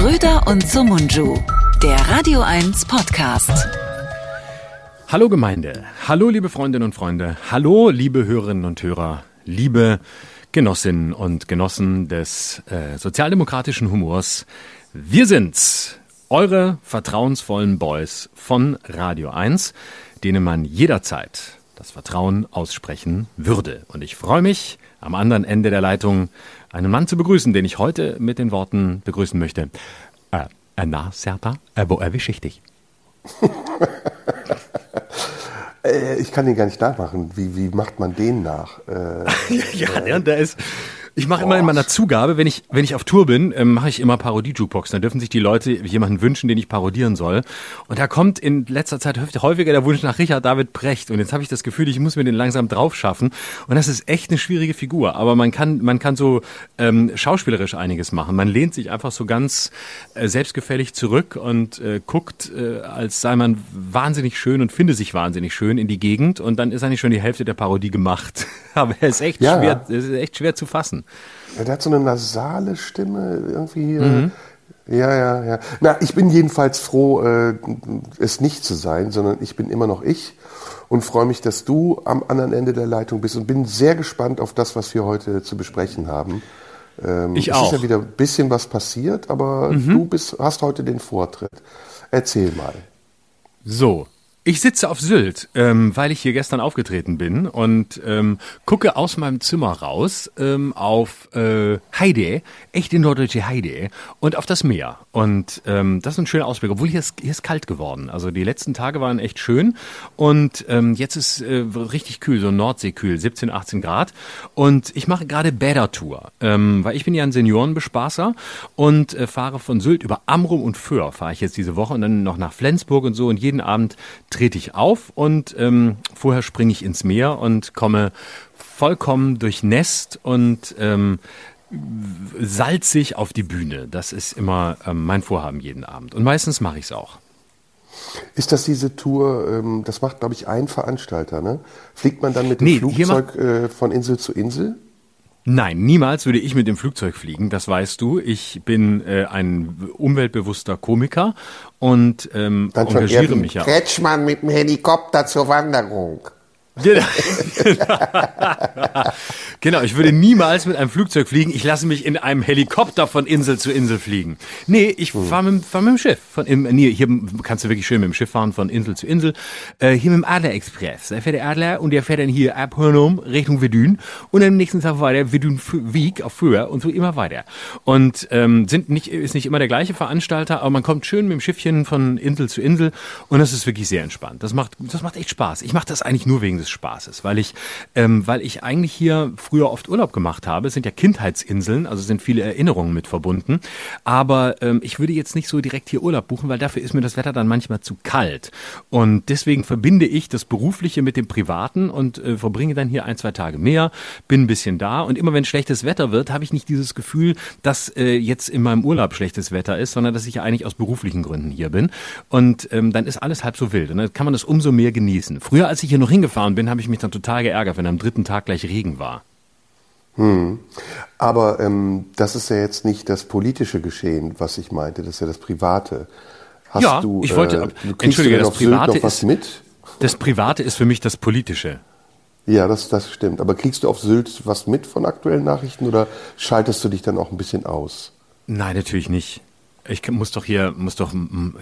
Schröder und Sumunju, der Radio 1 Podcast. Hallo Gemeinde, hallo liebe Freundinnen und Freunde, hallo liebe Hörerinnen und Hörer, liebe Genossinnen und Genossen des äh, sozialdemokratischen Humors. Wir sind's, eure vertrauensvollen Boys von Radio 1, denen man jederzeit das Vertrauen aussprechen würde. Und ich freue mich, am anderen Ende der Leitung einen Mann zu begrüßen, den ich heute mit den Worten begrüßen möchte. Äh, äh na, Serta, äh, wo erwische ich dich? Äh, ich kann den gar nicht nachmachen. Wie, wie macht man den nach? Äh, ja, der, der ist ich mache immer in meiner Zugabe, wenn ich, wenn ich auf Tour bin, ähm, mache ich immer Parodie-Jukebox. Dann dürfen sich die Leute jemanden wünschen, den ich parodieren soll. Und da kommt in letzter Zeit häufiger der Wunsch nach Richard David Precht. Und jetzt habe ich das Gefühl, ich muss mir den langsam drauf schaffen. Und das ist echt eine schwierige Figur. Aber man kann, man kann so ähm, schauspielerisch einiges machen. Man lehnt sich einfach so ganz äh, selbstgefällig zurück und äh, guckt, äh, als sei man wahnsinnig schön und finde sich wahnsinnig schön in die Gegend. Und dann ist eigentlich schon die Hälfte der Parodie gemacht. Aber er ist echt ja. schwer, es ist echt schwer zu fassen. Ja, der hat so eine nasale Stimme irgendwie. Mhm. Ja, ja, ja. Na, ich bin jedenfalls froh, äh, es nicht zu sein, sondern ich bin immer noch ich und freue mich, dass du am anderen Ende der Leitung bist und bin sehr gespannt auf das, was wir heute zu besprechen haben. Ähm, ich es auch. Es ist ja wieder ein bisschen was passiert, aber mhm. du bist, hast heute den Vortritt. Erzähl mal. So, ich sitze auf Sylt, ähm, weil ich hier gestern aufgetreten bin und ähm, gucke aus meinem Zimmer raus ähm, auf äh, Heide, echte norddeutsche Heide und auf das Meer. Und ähm, das ist ein schöner Ausblick, obwohl hier ist, hier ist kalt geworden. Also die letzten Tage waren echt schön und ähm, jetzt ist äh, richtig kühl, so Nordseekühl, 17, 18 Grad. Und ich mache gerade Bädertour, ähm, weil ich bin ja ein Seniorenbespaßer und äh, fahre von Sylt über Amrum und Föhr fahre ich jetzt diese Woche und dann noch nach Flensburg und so und jeden Abend trete ich auf und ähm, vorher springe ich ins Meer und komme vollkommen durchnässt und ähm, salzig auf die Bühne. Das ist immer ähm, mein Vorhaben jeden Abend. Und meistens mache ich es auch. Ist das diese Tour, ähm, das macht, glaube ich, ein Veranstalter, ne? Fliegt man dann mit dem nee, Flugzeug äh, von Insel zu Insel? Nein, niemals würde ich mit dem Flugzeug fliegen, das weißt du. Ich bin äh, ein umweltbewusster Komiker und ähm, Dann engagiere mich ja. Kretschmann mit dem Helikopter zur Wanderung. Genau. genau, ich würde niemals mit einem Flugzeug fliegen. Ich lasse mich in einem Helikopter von Insel zu Insel fliegen. Nee, ich hm. fahre mit, fahr mit dem Schiff. Von, im, nee, hier kannst du wirklich schön mit dem Schiff fahren, von Insel zu Insel. Äh, hier mit dem Adler Express. Da fährt der Adler und der fährt dann hier ab Hörnum Richtung Verdun und am nächsten Tag weiter Verdun Wieg auf Föhr und so immer weiter. Und ähm, sind nicht, ist nicht immer der gleiche Veranstalter, aber man kommt schön mit dem Schiffchen von Insel zu Insel und das ist wirklich sehr entspannt. Das macht, das macht echt Spaß. Ich mache das eigentlich nur wegen des Spaßes, weil ich, ähm, weil ich eigentlich hier früher oft Urlaub gemacht habe. Es sind ja Kindheitsinseln, also sind viele Erinnerungen mit verbunden. Aber ähm, ich würde jetzt nicht so direkt hier Urlaub buchen, weil dafür ist mir das Wetter dann manchmal zu kalt. Und deswegen verbinde ich das Berufliche mit dem Privaten und äh, verbringe dann hier ein, zwei Tage mehr, bin ein bisschen da. Und immer wenn schlechtes Wetter wird, habe ich nicht dieses Gefühl, dass äh, jetzt in meinem Urlaub schlechtes Wetter ist, sondern dass ich ja eigentlich aus beruflichen Gründen hier bin. Und ähm, dann ist alles halb so wild. Und dann kann man das umso mehr genießen. Früher, als ich hier noch hingefahren bin, habe ich mich dann total geärgert, wenn am dritten Tag gleich Regen war. Hm. Aber ähm, das ist ja jetzt nicht das politische Geschehen, was ich meinte, das ist ja das Private. Hast ja, du, ich wollte, äh, entschuldige, das Private ist, was mit? Das Private ist für mich das Politische. Ja, das, das stimmt. Aber kriegst du auf Sylt was mit von aktuellen Nachrichten oder schaltest du dich dann auch ein bisschen aus? Nein, natürlich nicht. Ich muss doch hier, muss doch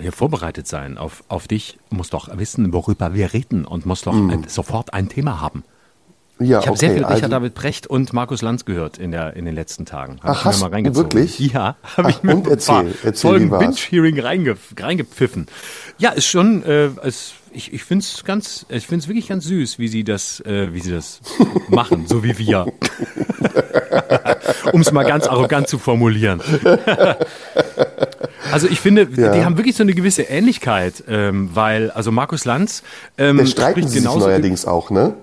hier vorbereitet sein auf, auf dich, muss doch wissen, worüber wir reden und muss doch mm. ein, sofort ein Thema haben. Ja, ich habe okay, sehr viel Richard also, David Brecht und Markus Lanz gehört in, der, in den letzten Tagen. Hab Ach, hast mal reingezogen. wirklich? Ja, habe ich mir und erzähl, erzähl, Folgen Binge-Hearing reinge, reingepfiffen. Ja, ist schon, äh, ist, ich, ich finde es ganz, ich finde es wirklich ganz süß, wie sie das, äh, wie sie das machen, so wie wir. um es mal ganz arrogant zu formulieren. also ich finde, ja. die haben wirklich so eine gewisse Ähnlichkeit, ähm, weil, also Markus Lanz ähm, Der streiten sie sich neuerdings auch, ne?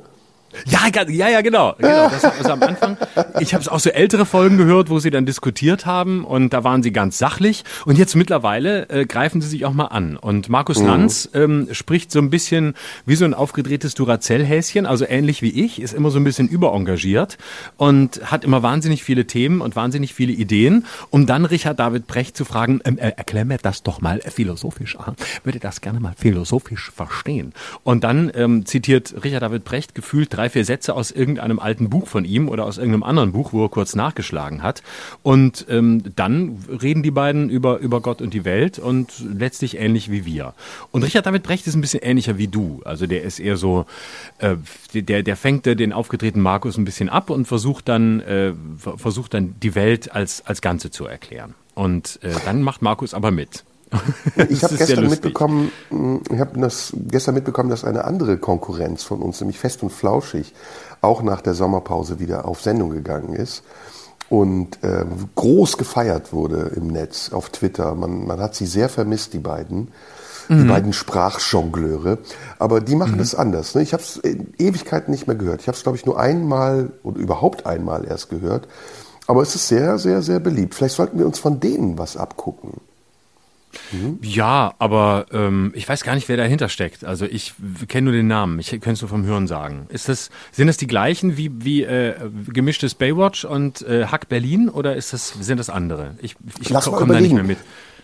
Ja, ja, ja, genau. genau. Das also am Anfang. Ich habe auch so ältere Folgen gehört, wo sie dann diskutiert haben und da waren sie ganz sachlich. Und jetzt mittlerweile äh, greifen sie sich auch mal an. Und Markus mhm. Lanz ähm, spricht so ein bisschen wie so ein aufgedrehtes Duracell-Häschen, also ähnlich wie ich, ist immer so ein bisschen überengagiert und hat immer wahnsinnig viele Themen und wahnsinnig viele Ideen, um dann Richard David Brecht zu fragen, ähm, äh, erklär mir das doch mal philosophisch. Ah, würde das gerne mal philosophisch verstehen. Und dann ähm, zitiert Richard David Brecht gefühlt drei, vier Sätze aus irgendeinem alten Buch von ihm oder aus irgendeinem anderen Buch, wo er kurz nachgeschlagen hat. Und ähm, dann reden die beiden über, über Gott und die Welt und letztlich ähnlich wie wir. Und Richard David Brecht ist ein bisschen ähnlicher wie du. Also der ist eher so, äh, der, der fängt den aufgedrehten Markus ein bisschen ab und versucht dann, äh, versucht dann die Welt als, als Ganze zu erklären. Und äh, dann macht Markus aber mit. Ich habe gestern mitbekommen, hm, ich habe das gestern mitbekommen, dass eine andere Konkurrenz von uns, nämlich Fest und Flauschig, auch nach der Sommerpause wieder auf Sendung gegangen ist und äh, groß gefeiert wurde im Netz, auf Twitter. Man, man hat sie sehr vermisst, die beiden, mhm. die beiden Sprachjongleure. Aber die machen mhm. das anders. Ne? Ich habe es in Ewigkeiten nicht mehr gehört. Ich habe es, glaube ich, nur einmal oder überhaupt einmal erst gehört. Aber es ist sehr, sehr, sehr beliebt. Vielleicht sollten wir uns von denen was abgucken. Mhm. Ja, aber ähm, ich weiß gar nicht, wer dahinter steckt. Also ich kenne nur den Namen. Ich könnte es nur vom Hören sagen. Ist das, sind das die gleichen wie, wie äh, gemischtes Baywatch und äh, Hack Berlin oder ist das, sind das andere? Ich, ich komme da nicht mehr mit.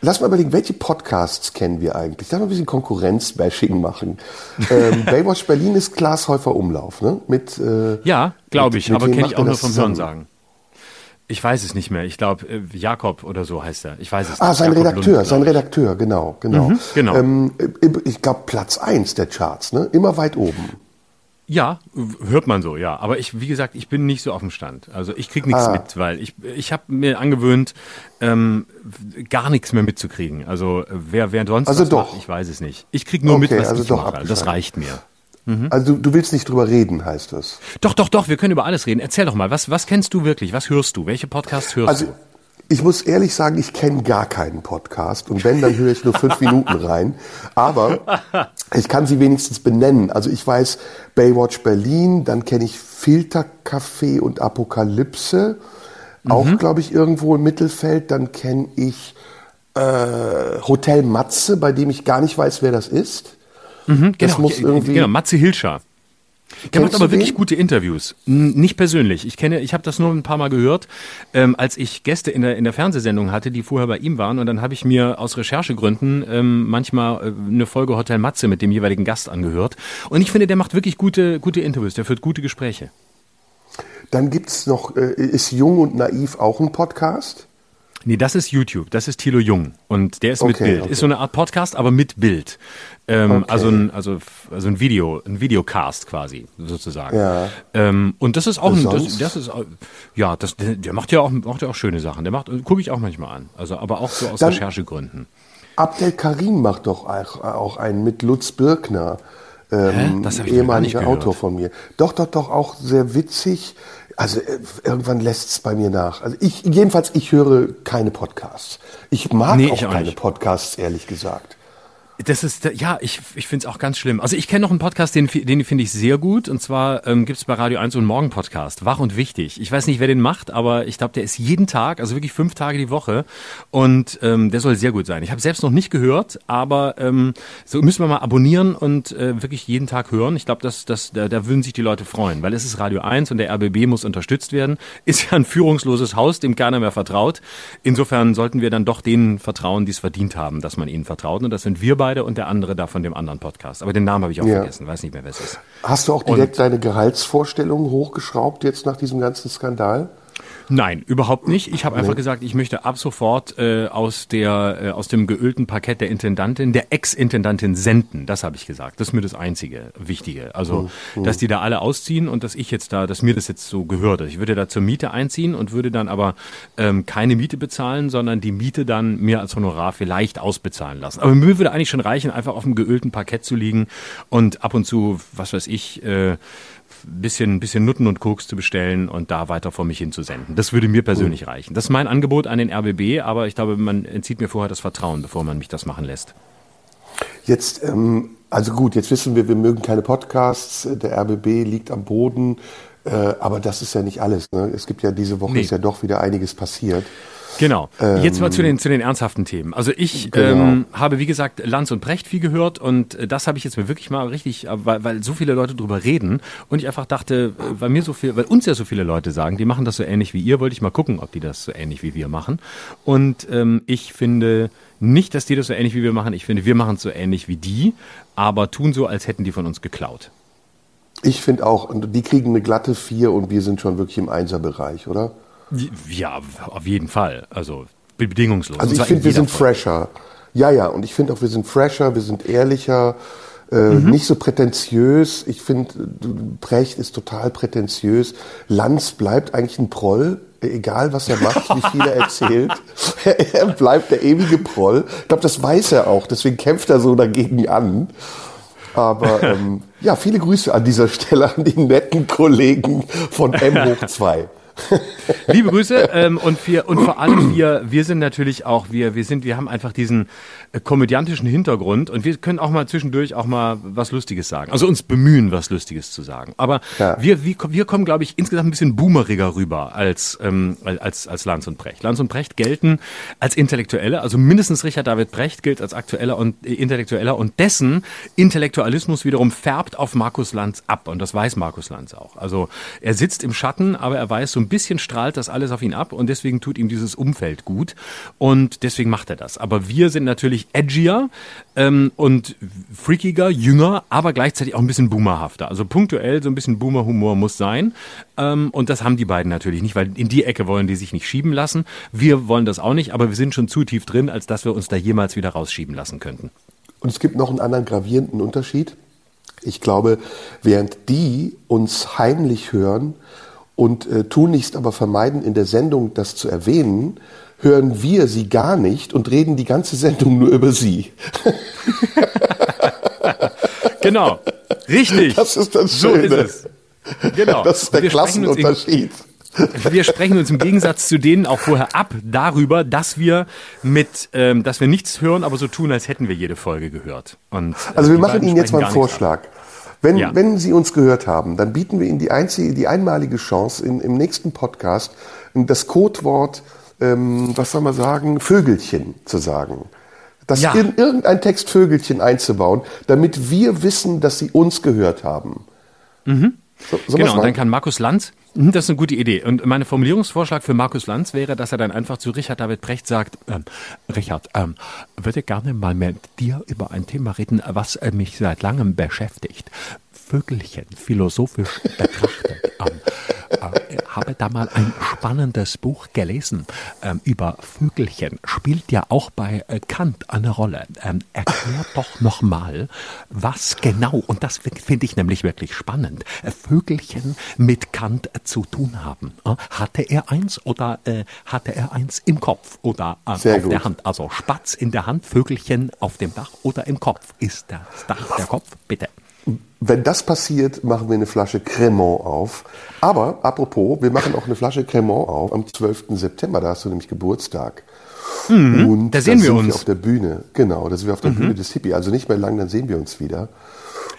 Lass mal überlegen, welche Podcasts kennen wir eigentlich? Lass mal ein bisschen Konkurrenz-Bashing machen. ähm, Baywatch Berlin ist Glashäufer Umlauf, ne? Mit, äh, ja, glaube ich, mit aber kenne ich auch nur vom Hören sagen. Ich weiß es nicht mehr. Ich glaube, äh, Jakob oder so heißt er. Ich weiß es ah, nicht. Ah, sein Jakob Redakteur, Lund, sein Redakteur, genau, genau. Mhm, genau. Ähm, ich glaube, Platz eins der Charts, ne? Immer weit oben. Ja, hört man so, ja. Aber ich, wie gesagt, ich bin nicht so auf dem Stand. Also ich krieg nichts ah. mit, weil ich, ich habe mir angewöhnt, ähm, gar nichts mehr mitzukriegen. Also wer, wer sonst also doch. macht, ich weiß es nicht. Ich krieg nur okay, mit, was also ich mache. Das reicht mir. Mhm. Also du, du, willst nicht drüber reden, heißt das? Doch, doch, doch, wir können über alles reden. Erzähl doch mal, was, was kennst du wirklich? Was hörst du? Welche Podcasts hörst also, du? Ich muss ehrlich sagen, ich kenne gar keinen Podcast und wenn, dann höre ich nur fünf Minuten rein. Aber ich kann sie wenigstens benennen. Also ich weiß Baywatch Berlin, dann kenne ich Filtercafé und Apokalypse, auch mhm. glaube ich irgendwo im Mittelfeld. Dann kenne ich äh, Hotel Matze, bei dem ich gar nicht weiß, wer das ist. Mhm, genau, das muss irgendwie genau, Matze Hilscher. Der macht aber wirklich den? gute Interviews. Nicht persönlich. Ich kenne, ich habe das nur ein paar Mal gehört, ähm, als ich Gäste in der, in der Fernsehsendung hatte, die vorher bei ihm waren. Und dann habe ich mir aus Recherchegründen ähm, manchmal äh, eine Folge Hotel Matze mit dem jeweiligen Gast angehört. Und ich finde, der macht wirklich gute, gute Interviews. Der führt gute Gespräche. Dann gibt's noch, äh, ist Jung und Naiv auch ein Podcast? Nee, das ist YouTube. Das ist Thilo Jung. Und der ist mit Bild. Okay. Ist so eine Art Podcast, aber mit Bild. Ähm, okay. Also ein, also, also ein Video, ein Videocast quasi, sozusagen. Ja. Ähm, und das ist auch ein, das, das, ist, ja, das, der macht ja auch, macht ja auch schöne Sachen. Der macht, gucke ich auch manchmal an. Also, aber auch so aus Dann, Recherchegründen. Abdel Karim macht doch auch, auch einen mit Lutz Birkner. Ähm, ehemaliger Autor von mir. Doch, doch, doch, auch sehr witzig. Also äh, irgendwann lässt es bei mir nach. Also ich, jedenfalls, ich höre keine Podcasts. Ich mag nee, auch, ich auch keine nicht. Podcasts, ehrlich gesagt. Das ist, ja, ich, ich finde es auch ganz schlimm. Also ich kenne noch einen Podcast, den, den finde ich sehr gut. Und zwar ähm, gibt es bei Radio 1 so einen Morgen-Podcast, Wach und Wichtig. Ich weiß nicht, wer den macht, aber ich glaube, der ist jeden Tag, also wirklich fünf Tage die Woche. Und ähm, der soll sehr gut sein. Ich habe selbst noch nicht gehört, aber ähm, so müssen wir mal abonnieren und äh, wirklich jeden Tag hören. Ich glaube, das, das, da, da würden sich die Leute freuen, weil es ist Radio 1 und der RBB muss unterstützt werden. Ist ja ein führungsloses Haus, dem keiner mehr vertraut. Insofern sollten wir dann doch denen vertrauen, die es verdient haben, dass man ihnen vertraut. Und das sind wir beide beide und der andere da von dem anderen Podcast. Aber den Namen habe ich auch ja. vergessen, weiß nicht mehr, wer es ist. Hast du auch direkt und, deine Gehaltsvorstellungen hochgeschraubt jetzt nach diesem ganzen Skandal? Nein, überhaupt nicht. Ich habe einfach gesagt, ich möchte ab sofort äh, aus der äh, aus dem geölten Parkett der Intendantin, der Ex-Intendantin senden. Das habe ich gesagt. Das ist mir das einzige Wichtige. Also, mhm. dass die da alle ausziehen und dass ich jetzt da, dass mir das jetzt so gehört. Ich würde da zur Miete einziehen und würde dann aber ähm, keine Miete bezahlen, sondern die Miete dann mir als Honorar vielleicht ausbezahlen lassen. Aber mir würde eigentlich schon reichen, einfach auf dem geölten Parkett zu liegen und ab und zu, was weiß ich, äh, bisschen, bisschen Nutten und Koks zu bestellen und da weiter vor mich hin zu senden. Das würde mir persönlich reichen. Das ist mein Angebot an den RBB, aber ich glaube, man entzieht mir vorher das Vertrauen, bevor man mich das machen lässt. Jetzt ähm, Also gut, jetzt wissen wir, wir mögen keine Podcasts, der RBB liegt am Boden, äh, aber das ist ja nicht alles. Ne? Es gibt ja diese Woche Nee. ist ja doch wieder einiges passiert. Genau. Jetzt mal zu den, zu den ernsthaften Themen. Also ich Genau. ähm, habe, wie gesagt, Lanz und Brecht viel gehört und äh, das habe ich jetzt mir wirklich mal richtig, äh, weil, weil so viele Leute drüber reden und ich einfach dachte, äh, weil mir so viel, weil uns ja so viele Leute sagen, die machen das so ähnlich wie ihr, wollte ich mal gucken, ob die das so ähnlich wie wir machen. Und ähm, ich finde nicht, dass die das so ähnlich wie wir machen. Ich finde, wir machen es so ähnlich wie die, aber tun so, als hätten die von uns geklaut. Ich finde auch, die kriegen eine glatte Vier und wir sind schon wirklich im Einserbereich, oder? Ja, auf jeden Fall. Also bedingungslos. Also ich finde, wir sind Folge. fresher. Ja, ja, und ich finde auch, wir sind fresher, wir sind ehrlicher, äh, Mhm. nicht so prätentiös. Ich finde, Brecht ist total prätentiös. Lanz bleibt eigentlich ein Proll, egal was er macht, wie viel er erzählt. er bleibt der ewige Proll. Ich glaube, das weiß er auch, deswegen kämpft er so dagegen an. Aber ähm, ja, viele Grüße an dieser Stelle an die netten Kollegen von M hoch 2. Liebe Grüße ähm, und wir und vor allem wir wir sind natürlich auch wir wir sind wir haben einfach diesen äh, komödiantischen Hintergrund und wir können auch mal zwischendurch auch mal was Lustiges sagen. Also uns bemühen, was Lustiges zu sagen. Aber Ja. wir, wir wir kommen, glaube ich, insgesamt ein bisschen boomeriger rüber als ähm, als als Lanz und Brecht. Lanz und Brecht gelten als Intellektuelle, also mindestens Richard David Brecht gilt als aktueller und äh, intellektueller und dessen Intellektualismus wiederum färbt auf Markus Lanz ab und das weiß Markus Lanz auch. Also er sitzt im Schatten, aber er weiß, so ein bisschen strahlt das alles auf ihn ab und deswegen tut ihm dieses Umfeld gut und deswegen macht er das. Aber wir sind natürlich edgier ähm, und freakiger, jünger, aber gleichzeitig auch ein bisschen boomerhafter. Also punktuell so ein bisschen Boomer-Humor muss sein ähm, und das haben die beiden natürlich nicht, weil in die Ecke wollen die sich nicht schieben lassen. Wir wollen das auch nicht, aber wir sind schon zu tief drin, als dass wir uns da jemals wieder rausschieben lassen könnten. Und es gibt noch einen anderen gravierenden Unterschied. Ich glaube, während die uns heimlich hören und äh, tunlichst aber vermeiden, in der Sendung das zu erwähnen, hören wir sie gar nicht und reden die ganze Sendung nur über sie. Genau, richtig. Das ist das so Schöne. ist es. Genau. Das ist der Wir sprechen uns im- Klassenunterschied. wir sprechen uns im Gegensatz zu denen auch vorher ab darüber, dass wir mit, ähm, dass wir nichts hören, aber so tun, als hätten wir jede Folge gehört. Und, äh, Also wir machen Ihnen jetzt mal einen nichts ab. Wenn, Ja. wenn Sie uns gehört haben, dann bieten wir Ihnen die einzige, die einmalige Chance, in, im nächsten Podcast das Codewort, ähm, was soll man sagen, Vögelchen zu sagen. Das Ja. in irgendein Text Vögelchen einzubauen, damit wir wissen, dass Sie uns gehört haben. So, sollen wir's Genau, und dann kann Markus Lanz, das ist eine gute Idee. Und mein Formulierungsvorschlag für Markus Lanz wäre, dass er dann einfach zu Richard David Brecht sagt, ähm, Richard, ähm, würde gerne mal mit dir über ein Thema reden, was äh, mich seit langem beschäftigt. Vögelchen, philosophisch betrachtet. ähm, äh, habe da mal ein spannendes Buch gelesen ähm, über Vögelchen. Spielt ja auch bei äh, Kant eine Rolle. Ähm, erklär doch noch mal, was genau, und das finde ich nämlich wirklich spannend, äh, Vögelchen mit Kant äh, zu tun haben. Äh, hatte er eins oder äh, hatte er eins im Kopf oder äh, auf gut. der Hand? Also Spatz in der Hand, Vögelchen auf dem Dach oder im Kopf? Ist das Dach der Kopf? Bitte. Wenn das passiert, machen wir eine Flasche Cremant auf. Aber apropos, wir machen auch eine Flasche Cremant auf am 12. September. Da hast du nämlich Geburtstag. Und Mhm. da sehen wir sind uns. Mhm. Wir auf der Bühne. Genau, da sind wir auf der Bühne des Hippie. Also nicht mehr lang, dann sehen wir uns wieder.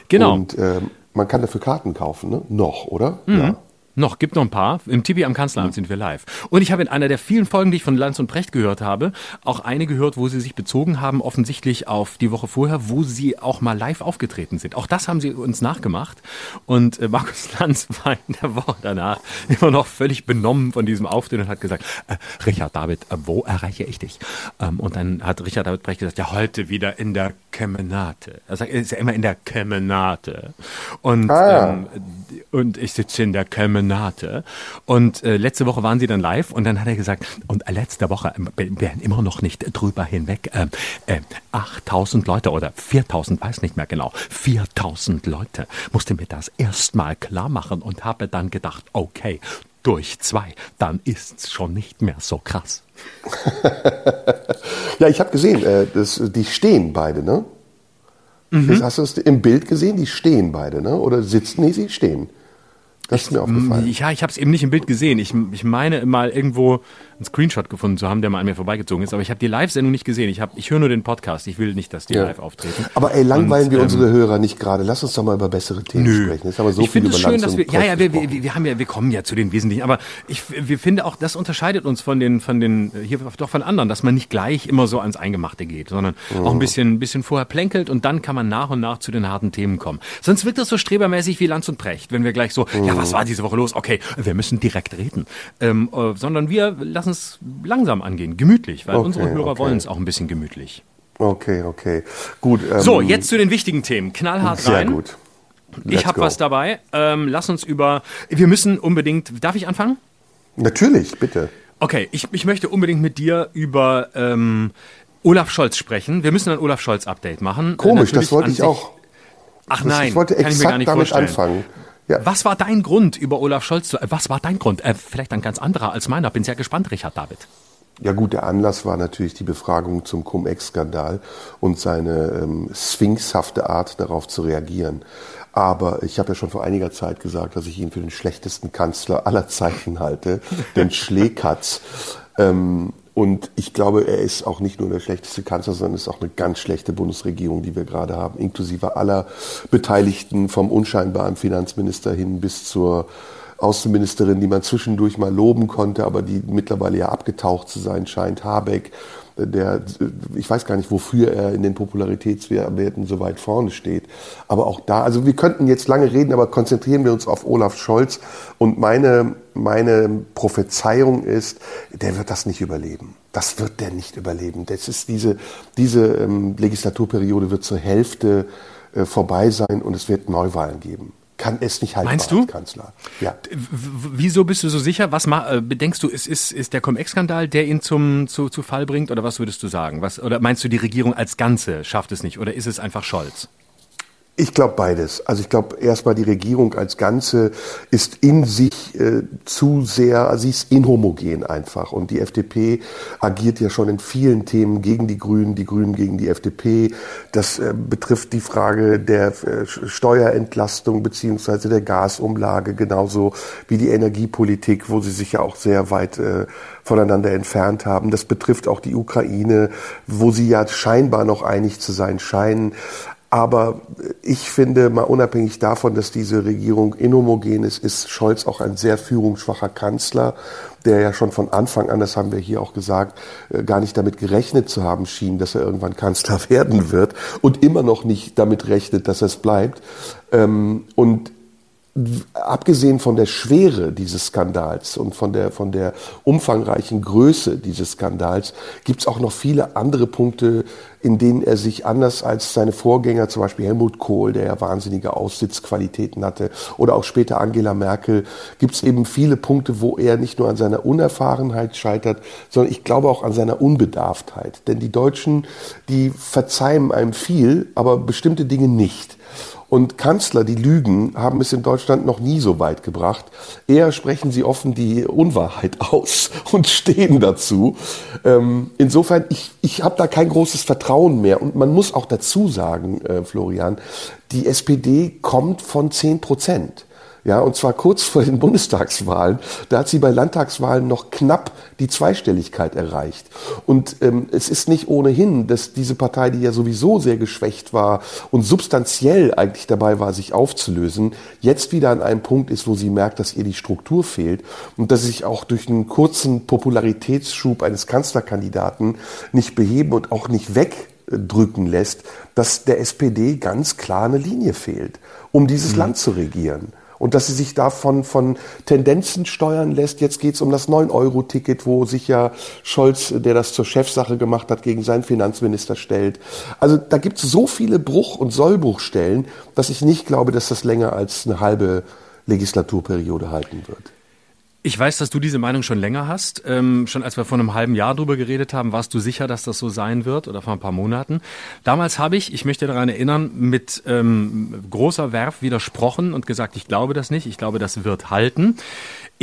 Genau. Und ähm, man kann dafür Karten kaufen, ne? Noch, oder? Mhm. Ja. Noch, gibt noch ein paar. Im Tipi am Kanzleramt sind wir live. Und ich habe in einer der vielen Folgen, die ich von Lanz und Precht gehört habe, auch eine gehört, wo sie sich bezogen haben, offensichtlich auf die Woche vorher, wo sie auch mal live aufgetreten sind. Auch das haben sie uns nachgemacht. Und äh, Markus Lanz war in der Woche danach immer noch völlig benommen von diesem Auftritt und hat gesagt, äh, Richard David, äh, wo erreiche ich dich? Ähm, und dann hat Richard David Brecht gesagt, ja, heute wieder in der Kemenate. Er sagt, er ist ja immer in der Kemenate. Und Ah. ähm, und ich sitze in der Kemenate. Und äh, letzte Woche waren sie dann live und dann hat er gesagt, und letzte Woche ähm, werden immer noch nicht drüber hinweg. Ähm, äh, 8000 Leute oder 4000, weiß nicht mehr genau, 4000 Leute musste mir das erstmal klar machen und habe dann gedacht, okay, durch zwei, dann ist's schon nicht mehr so krass. Ja, ich habe gesehen, äh, das, die stehen beide, ne? Mhm. Das, hast du es im Bild gesehen? Die stehen beide, ne? Oder sitzen? Nee, sie stehen. Das ist mir aufgefallen. Ja, ich habe es eben nicht im Bild gesehen. Ich, ich meine mal irgendwo einen Screenshot gefunden zu haben, der mal an mir vorbeigezogen ist. Aber ich habe die Live-Sendung nicht gesehen. Ich, hab, ich höre nur den Podcast. Ich will nicht, dass die Ja. live auftreten. Aber ey, langweilen Und, wir ähm, unsere Hörer nicht gerade. Lass uns doch mal über bessere Themen Nö. sprechen. Jetzt haben wir so ich viel finde über es schön, dass wir, ja, ja, wir, wir, wir haben ja, wir kommen ja zu den Wesentlichen, aber ich, wir finde auch, das unterscheidet uns von den, von den, hier doch von anderen, dass man nicht gleich immer so ans Eingemachte geht, sondern Mhm. auch ein bisschen, ein bisschen vorher plänkelt und dann kann man nach und nach zu den harten Themen kommen. Sonst wirkt das so strebermäßig wie Lanz und Precht, wenn wir gleich so, ja, Mhm. Was war diese Woche los? Okay, wir müssen direkt reden. Ähm, äh, sondern wir lassen es langsam angehen, gemütlich, weil Okay, unsere Hörer okay. wollen es auch ein bisschen gemütlich. Okay, okay. Gut. Ähm, So, jetzt zu den wichtigen Themen. Knallhart Sehr rein. gut. Ich Let's habe go. was dabei. Ähm, lass uns über. Wir müssen unbedingt. Darf ich anfangen? Natürlich, bitte. Okay, ich, ich möchte unbedingt mit dir über ähm, Olaf Scholz sprechen. Wir müssen ein Olaf Scholz Update machen. Komisch, natürlich das wollte ich auch. Ach Das- nein, ich wollte kann ich gar exakt nicht damit anfangen. Ja. Was war dein Grund, über Olaf Scholz zu. Äh, was war dein Grund? Äh, vielleicht ein ganz anderer als meiner. Bin sehr gespannt, Richard David. Ja gut, der Anlass war natürlich die Befragung zum Cum-Ex-Skandal und seine ähm, sphinxhafte Art, darauf zu reagieren. Aber ich habe ja schon vor einiger Zeit gesagt, dass ich ihn für den schlechtesten Kanzler aller Zeiten halte, den Schleekatz. Ähm, und ich glaube, er ist auch nicht nur der schlechteste Kanzler, sondern ist auch eine ganz schlechte Bundesregierung, die wir gerade haben, inklusive aller Beteiligten, vom unscheinbaren Finanzminister hin bis zur Außenministerin, die man zwischendurch mal loben konnte, aber die mittlerweile ja abgetaucht zu sein scheint, Habeck, der, ich weiß gar nicht, wofür er in den Popularitätswerten so weit vorne steht. Aber auch da, also wir könnten jetzt lange reden, aber konzentrieren wir uns auf Olaf Scholz. Und meine, meine Prophezeiung ist, der wird das nicht überleben. Das wird der nicht überleben. Das ist diese, diese ähm, Legislaturperiode wird zur Hälfte äh, vorbei sein und es wird Neuwahlen geben. Kann es nicht halten Meinst du? Kanzler. Ja. Wieso bist du so sicher? Was ma, äh, bedenkst du, ist, ist, ist der Cum-Ex-Skandal, der ihn zum, zu, zu Fall bringt? Oder was würdest du sagen? Was, oder meinst du, die Regierung als Ganze schafft es nicht? Oder ist es einfach Scholz? Ich glaube beides. Also ich glaube erstmal die Regierung als Ganze ist in sich äh, zu sehr, also sie ist inhomogen einfach. Und die FDP agiert ja schon in vielen Themen gegen die Grünen, die Grünen gegen die FDP. Das äh, betrifft die Frage der äh, Steuerentlastung beziehungsweise der Gasumlage, genauso wie die Energiepolitik, wo sie sich ja auch sehr weit äh, voneinander entfernt haben. Das betrifft auch die Ukraine, wo sie ja scheinbar noch einig zu sein scheinen. Aber ich finde, mal unabhängig davon, dass diese Regierung inhomogen ist, ist Scholz auch ein sehr führungsschwacher Kanzler, der ja schon von Anfang an, das haben wir hier auch gesagt, äh, gar nicht damit gerechnet zu haben schien, dass er irgendwann Kanzler werden wird und immer noch nicht damit rechnet, dass es bleibt. Ähm, Und abgesehen von der Schwere dieses Skandals und von der, von der umfangreichen Größe dieses Skandals gibt es auch noch viele andere Punkte, in denen er sich anders als seine Vorgänger, zum Beispiel Helmut Kohl, der ja wahnsinnige Aussitzqualitäten hatte, oder auch später Angela Merkel, gibt es eben viele Punkte, wo er nicht nur an seiner Unerfahrenheit scheitert, sondern ich glaube auch an seiner Unbedarftheit. Denn die Deutschen, die verzeihen einem viel, aber bestimmte Dinge nicht. Und Kanzler, die lügen, haben es in Deutschland noch nie so weit gebracht. Eher sprechen sie offen die Unwahrheit aus und stehen dazu. Ähm, insofern, ich, ich habe da kein großes Vertrauen mehr. Und man muss auch dazu sagen, äh, Florian, die SPD kommt von 10 Prozent. Ja, und zwar kurz vor den Bundestagswahlen. Da hat sie bei Landtagswahlen noch knapp die Zweistelligkeit erreicht. Und ähm, es ist nicht ohnehin, dass diese Partei, die ja sowieso sehr geschwächt war und substanziell eigentlich dabei war, sich aufzulösen, jetzt wieder an einem Punkt ist, wo sie merkt, dass ihr die Struktur fehlt und dass sie sich auch durch einen kurzen Popularitätsschub eines Kanzlerkandidaten nicht beheben und auch nicht wegdrücken lässt, dass der SPD ganz klar eine Linie fehlt, um dieses Land zu regieren und dass sie sich davon von Tendenzen steuern lässt. Jetzt geht es um das 9-Euro-Ticket, wo sich ja Scholz, der das zur Chefsache gemacht hat, gegen seinen Finanzminister stellt. Also da gibt es so viele Bruch- und Sollbruchstellen, dass ich nicht glaube, dass das länger als eine halbe Legislaturperiode halten wird. Ich weiß, dass du diese Meinung schon länger hast. Ähm, schon als wir vor einem halben Jahr drüber geredet haben, warst du sicher, dass das so sein wird oder vor ein paar Monaten. Damals habe ich, ich möchte daran erinnern, mit ähm, großer Werf widersprochen und gesagt, ich glaube das nicht, ich glaube, das wird halten.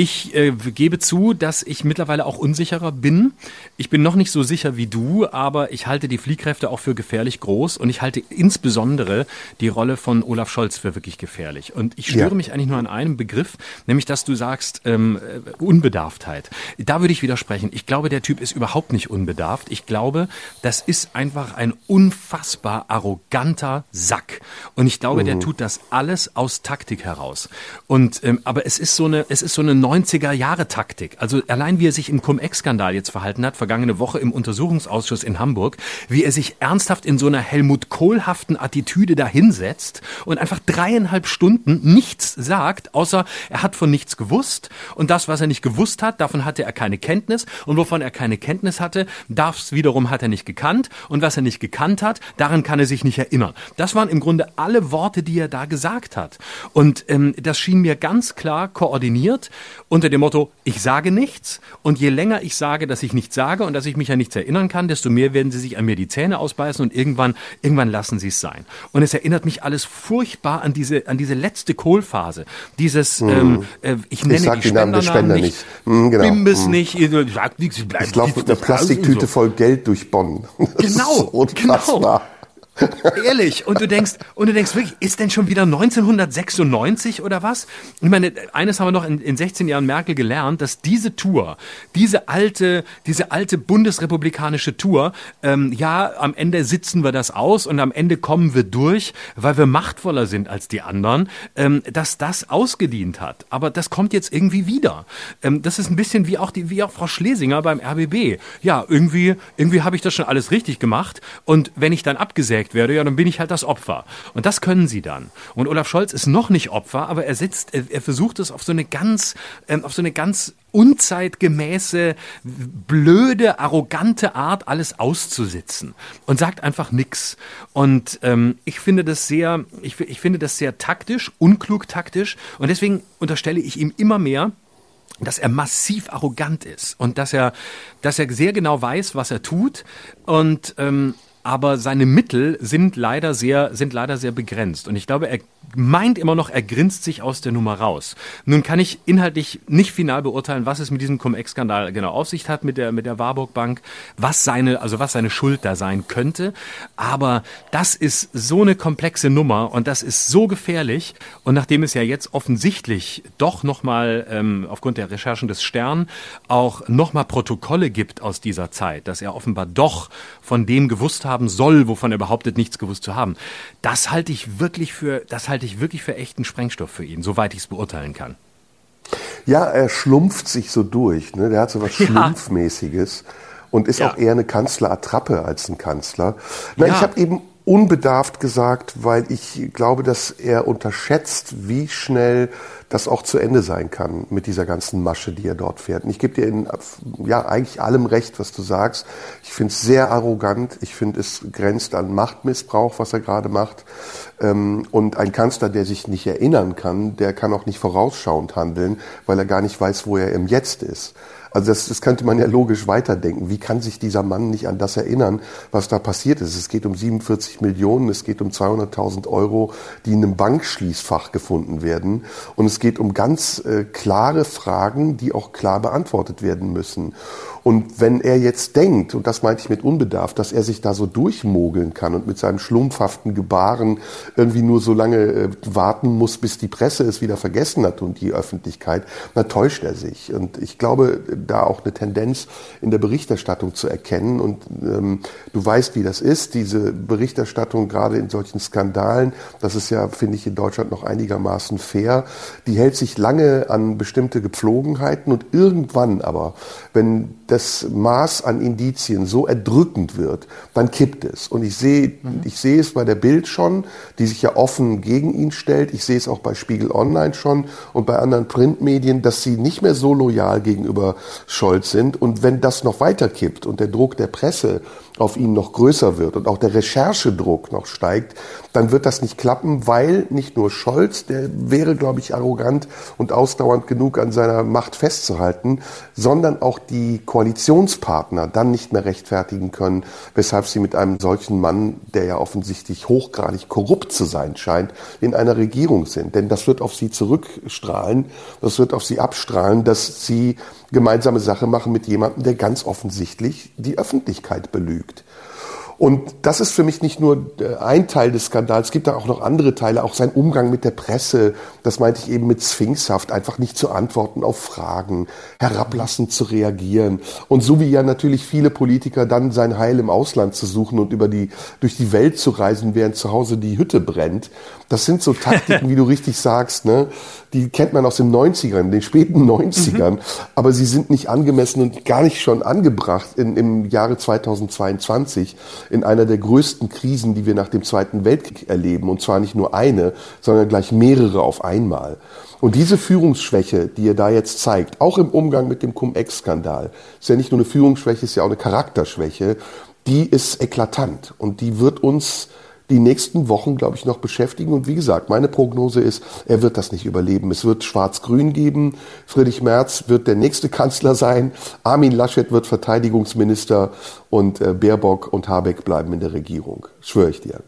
Ich äh, gebe zu, dass ich mittlerweile auch unsicherer bin. Ich bin noch nicht so sicher wie du, aber ich halte die Fliehkräfte auch für gefährlich groß und ich halte insbesondere die Rolle von Olaf Scholz für wirklich gefährlich. Und ich störe ja. mich eigentlich nur an einem Begriff, nämlich dass du sagst ähm, äh, Unbedarftheit. Da würde ich widersprechen. Ich glaube, der Typ ist überhaupt nicht unbedarft. Ich glaube, das ist einfach ein unfassbar arroganter Sack. Und ich glaube, mhm. der tut das alles aus Taktik heraus. Und ähm, aber es ist so eine, es ist so eine 90er Jahre Taktik. Also allein wie er sich im Cum-Ex-Skandal jetzt verhalten hat, vergangene Woche im Untersuchungsausschuss in Hamburg, wie er sich ernsthaft in so einer Helmut Kohl-haften Attitüde dahinsetzt und einfach dreieinhalb Stunden nichts sagt, außer er hat von nichts gewusst und das, was er nicht gewusst hat, davon hatte er keine Kenntnis und wovon er keine Kenntnis hatte, das wiederum hat er nicht gekannt und was er nicht gekannt hat, daran kann er sich nicht erinnern. Das waren im Grunde alle Worte, die er da gesagt hat. Und ähm, das schien mir ganz klar koordiniert unter dem Motto, ich sage nichts und je länger ich sage, dass ich nichts sage und dass ich mich an nichts erinnern kann, desto mehr werden sie sich an mir die Zähne ausbeißen und irgendwann, irgendwann lassen sie es sein. Und es erinnert mich alles furchtbar an diese, an diese letzte Kohlphase. Dieses, hm. ähm, äh, ich nenne ich die Spender, Spender nicht, nicht. Hm, genau. Hm. nicht, sag nichts, ich laufe mit einer Plastiktüte so. voll Geld durch Bonn. Genau, genau. Ehrlich. Und du denkst, und du denkst wirklich, ist denn schon wieder 1996 oder was? Ich meine, eines haben wir noch in, in 16 Jahren Merkel gelernt, dass diese Tour, diese alte, diese alte bundesrepublikanische Tour, ähm, ja, am Ende sitzen wir das aus und am Ende kommen wir durch, weil wir machtvoller sind als die anderen, ähm, dass das ausgedient hat. Aber das kommt jetzt irgendwie wieder. Ähm, das ist ein bisschen wie auch die, wie auch Frau Schlesinger beim RBB. Ja, irgendwie, irgendwie habe ich das schon alles richtig gemacht und wenn ich dann abgesägt angezeigt werde, ja, dann bin ich halt das Opfer. Und das können sie dann. Und Olaf Scholz ist noch nicht Opfer, aber er sitzt, er versucht es auf so eine ganz, ähm, auf so eine ganz unzeitgemäße, blöde, arrogante Art alles auszusitzen und sagt einfach nix. Und ähm, ich finde das sehr, ich, ich finde das sehr taktisch, unklug taktisch und deswegen unterstelle ich ihm immer mehr, dass er massiv arrogant ist und dass er, dass er sehr genau weiß, was er tut und ähm, aber seine Mittel sind leider sehr, sind leider sehr begrenzt. Und ich glaube, er meint immer noch, er grinst sich aus der Nummer raus. Nun kann ich inhaltlich nicht final beurteilen, was es mit diesem Cum-Ex-Skandal genau auf sich hat mit der, mit der Warburg Bank, was seine, also was seine Schuld da sein könnte. Aber das ist so eine komplexe Nummer und das ist so gefährlich. Und nachdem es ja jetzt offensichtlich doch nochmal ähm, aufgrund der Recherchen des Stern auch nochmal Protokolle gibt aus dieser Zeit, dass er offenbar doch von dem gewusst haben soll, wovon er behauptet, nichts gewusst zu haben. Das halte ich wirklich für, das halte ich wirklich für echten Sprengstoff für ihn, soweit ich es beurteilen kann. Ja, er schlumpft sich so durch. Ne? Der hat so was ja. Schlumpfmäßiges und ist ja. auch eher eine Kanzlerattrappe als ein Kanzler. Na, ja. Ich habe eben unbedarft gesagt, weil ich glaube, dass er unterschätzt, wie schnell das auch zu Ende sein kann mit dieser ganzen Masche, die er dort fährt. Und ich gebe dir in ja, eigentlich allem recht, was du sagst. Ich finde es sehr arrogant. Ich finde, es grenzt an Machtmissbrauch, was er gerade macht. Ähm, und ein Kanzler, der sich nicht erinnern kann, der kann auch nicht vorausschauend handeln, weil er gar nicht weiß, wo er im Jetzt ist. Also das, das könnte man ja logisch weiterdenken. Wie kann sich dieser Mann nicht an das erinnern, was da passiert ist? Es geht um 47 Millionen, es geht um 200.000 Euro, die in einem Bankschließfach gefunden werden. Und es geht um ganz äh, klare Fragen, die auch klar beantwortet werden müssen. Und wenn er jetzt denkt, und das meinte ich mit Unbedarf, dass er sich da so durchmogeln kann und mit seinem schlumpfhaften Gebaren irgendwie nur so lange äh, warten muss, bis die Presse es wieder vergessen hat und die Öffentlichkeit, dann täuscht er sich. Und ich glaube, da auch eine Tendenz in der Berichterstattung zu erkennen. Und ähm, du weißt, wie das ist, diese Berichterstattung gerade in solchen Skandalen, das ist ja, finde ich, in Deutschland noch einigermaßen fair, die hält sich lange an bestimmte Gepflogenheiten und irgendwann aber, wenn das Maß an Indizien so erdrückend wird, dann kippt es. Und ich sehe, mhm. ich sehe es bei der Bild schon, die sich ja offen gegen ihn stellt. Ich sehe es auch bei Spiegel Online schon und bei anderen Printmedien, dass sie nicht mehr so loyal gegenüber Scholz sind. Und wenn das noch weiter kippt und der Druck der Presse auf ihn noch größer wird und auch der Recherchedruck noch steigt, dann wird das nicht klappen, weil nicht nur Scholz, der wäre, glaube ich, arrogant und ausdauernd genug an seiner Macht festzuhalten, sondern auch die Koalitionspartner dann nicht mehr rechtfertigen können, weshalb sie mit einem solchen Mann, der ja offensichtlich hochgradig korrupt zu sein scheint, in einer Regierung sind. Denn das wird auf sie zurückstrahlen, das wird auf sie abstrahlen, dass sie gemeinsame Sache machen mit jemandem, der ganz offensichtlich die Öffentlichkeit belügt. Und das ist für mich nicht nur äh, ein Teil des Skandals, es gibt da auch noch andere Teile, auch sein Umgang mit der Presse, das meinte ich eben mit Sphinxhaft, einfach nicht zu antworten auf Fragen, herablassend zu reagieren. Und so wie ja natürlich viele Politiker dann sein Heil im Ausland zu suchen und über die, durch die Welt zu reisen, während zu Hause die Hütte brennt. Das sind so Taktiken, wie du richtig sagst, ne? Die kennt man aus den 90ern, den späten 90ern. Mhm. Aber sie sind nicht angemessen und gar nicht schon angebracht in, im Jahre 2022 in einer der größten Krisen, die wir nach dem Zweiten Weltkrieg erleben. Und zwar nicht nur eine, sondern gleich mehrere auf einmal. Und diese Führungsschwäche, die ihr da jetzt zeigt, auch im Umgang mit dem Cum-Ex-Skandal, ist ja nicht nur eine Führungsschwäche, ist ja auch eine Charakterschwäche, die ist eklatant und die wird uns die nächsten Wochen, glaube ich, noch beschäftigen. Und wie gesagt, meine Prognose ist, er wird das nicht überleben. Es wird Schwarz-Grün geben. Friedrich Merz wird der nächste Kanzler sein. Armin Laschet wird Verteidigungsminister und äh, Baerbock und Habeck bleiben in der Regierung. Schwöre ich dir.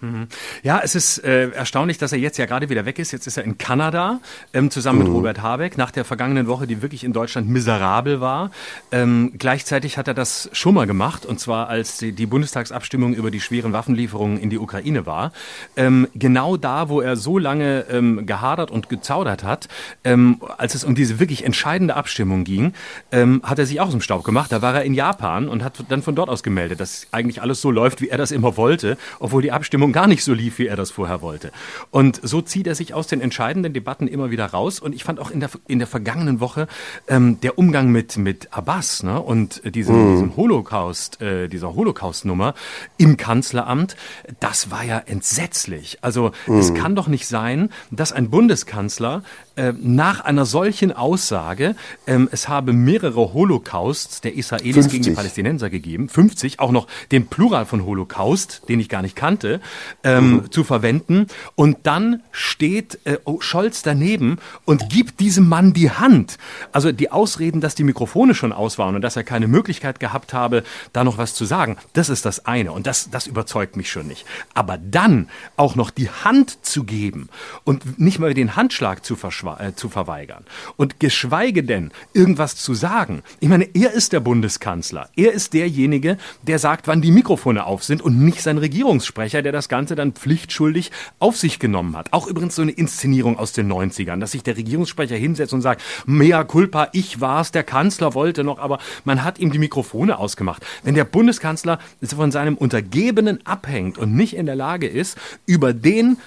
Mhm. Ja, es ist äh, erstaunlich, dass er jetzt ja gerade wieder weg ist. Jetzt ist er in Kanada ähm, zusammen mhm. mit Robert Habeck nach der vergangenen Woche, die wirklich in Deutschland miserabel war. Ähm, gleichzeitig hat er das schon mal gemacht und zwar als die, die Bundestagsabstimmung über die schweren Waffenlieferungen in die Ukraine war. Ähm, genau da, wo er so lange ähm, gehadert und gezaudert hat, ähm, als es um diese wirklich entscheidende Abstimmung ging, ähm, hat er sich auch aus dem Staub gemacht. Da war er in Japan und hat dann von dort aus gemeldet, dass eigentlich alles so läuft, wie er das immer wollte, obwohl die Abstimmung Abstimmung gar nicht so lief, wie er das vorher wollte. Und so zieht er sich aus den entscheidenden Debatten immer wieder raus. Und ich fand auch in der, in der vergangenen Woche ähm, der Umgang mit, mit Abbas ne, und diesen, mhm. diesen Holocaust, äh, dieser Holocaust-Nummer im Kanzleramt, das war ja entsetzlich. Also mhm. es kann doch nicht sein, dass ein Bundeskanzler äh, nach einer solchen Aussage, ähm, es habe mehrere Holocausts der Israelis 50. gegen die Palästinenser gegeben, 50, auch noch den Plural von Holocaust, den ich gar nicht kannte, ähm, mhm. zu verwenden. Und dann steht äh, oh, Scholz daneben und gibt diesem Mann die Hand. Also die Ausreden, dass die Mikrofone schon aus waren und dass er keine Möglichkeit gehabt habe, da noch was zu sagen, das ist das eine. Und das, das überzeugt mich schon nicht. Aber dann auch noch die Hand zu geben und nicht mal den Handschlag zu verschwenden, äh, zu verweigern. Und geschweige denn irgendwas zu sagen. Ich meine, er ist der Bundeskanzler. Er ist derjenige, der sagt, wann die Mikrofone auf sind und nicht sein Regierungssprecher, der das Ganze dann pflichtschuldig auf sich genommen hat. Auch übrigens so eine Inszenierung aus den 90ern, dass sich der Regierungssprecher hinsetzt und sagt, mea culpa, ich war's, der Kanzler wollte noch, aber man hat ihm die Mikrofone ausgemacht. Wenn der Bundeskanzler von seinem Untergebenen abhängt und nicht in der Lage ist, über den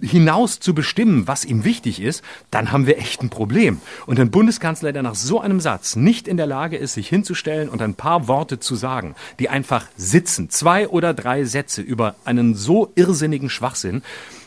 hinaus zu bestimmen, was ihm wichtig ist, dann haben wir echt ein Problem. Und ein Bundeskanzler, der nach so einem Satz nicht in der Lage ist, sich hinzustellen und ein paar Worte zu sagen, die einfach sitzen, zwei oder drei Sätze über einen so irrsinnigen Schwachsinn,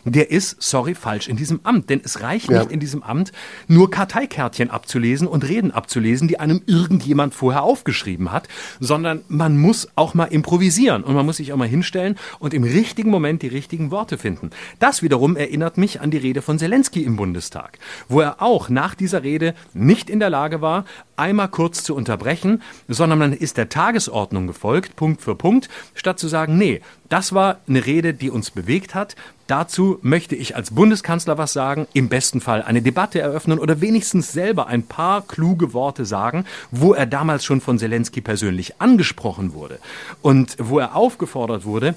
der ist, sorry, falsch in diesem Amt. Denn es reicht ja. nicht in diesem Amt, nur Karteikärtchen abzulesen und Reden abzulesen, die einem irgendjemand vorher aufgeschrieben hat, sondern man muss auch mal improvisieren und man muss sich auch mal hinstellen und im richtigen Moment die richtigen Worte finden. Das wiederum erinnert mich an die Rede von Zelensky im Bundestag, wo er auch nach dieser Rede nicht in der Lage war, einmal kurz zu unterbrechen, sondern man ist der Tagesordnung gefolgt, Punkt für Punkt, statt zu sagen, nee, das war eine Rede, die uns bewegt hat. Dazu möchte ich als Bundeskanzler was sagen, im besten Fall eine Debatte eröffnen oder wenigstens selber ein paar kluge Worte sagen, wo er damals schon von Zelensky persönlich angesprochen wurde und wo er aufgefordert wurde,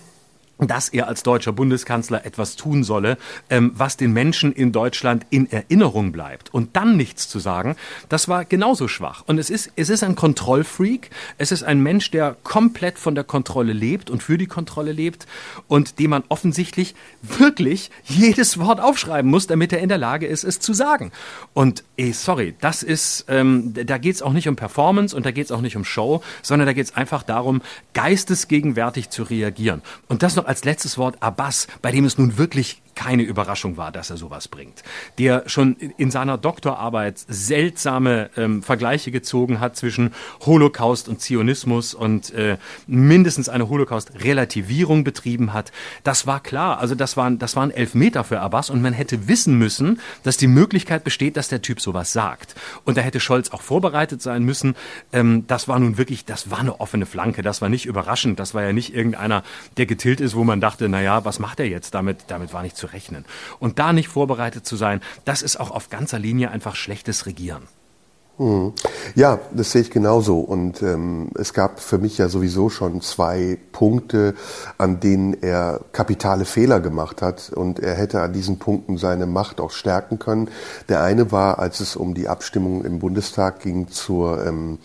dass er als deutscher Bundeskanzler etwas tun solle, ähm, was den Menschen in Deutschland in Erinnerung bleibt. Und dann nichts zu sagen, das war genauso schwach. Und es ist, es ist ein Kontrollfreak. Es ist ein Mensch, der komplett von der Kontrolle lebt und für die Kontrolle lebt und dem man offensichtlich wirklich jedes Wort aufschreiben muss, damit er in der Lage ist, es zu sagen. Und ey, sorry, das ist, ähm, da geht's auch nicht um Performance und da geht's auch nicht um Show, sondern da geht's einfach darum, geistesgegenwärtig zu reagieren. Und das noch als letztes Wort Abbas, bei dem es nun wirklich keine Überraschung war, dass er sowas bringt. Der schon in seiner Doktorarbeit seltsame ähm, Vergleiche gezogen hat zwischen Holocaust und Zionismus und äh, mindestens eine Holocaust-Relativierung betrieben hat. Das war klar. Also das waren, das waren elf Meter für Abbas und man hätte wissen müssen, dass die Möglichkeit besteht, dass der Typ sowas sagt. Und da hätte Scholz auch vorbereitet sein müssen. Ähm, das war nun wirklich, das war eine offene Flanke. Das war nicht überraschend. Das war ja nicht irgendeiner, der getillt ist, wo man dachte, na ja, was macht er jetzt damit? Damit war nicht zu rechnen. Und da nicht vorbereitet zu sein, das ist auch auf ganzer Linie einfach schlechtes Regieren. Hm. Ja, das sehe ich genauso. Und ähm, es gab für mich ja sowieso schon zwei Punkte, an denen er kapitale Fehler gemacht hat. Und er hätte an diesen Punkten seine Macht auch stärken können. Der eine war, als es um die Abstimmung im Bundestag ging zur ähm,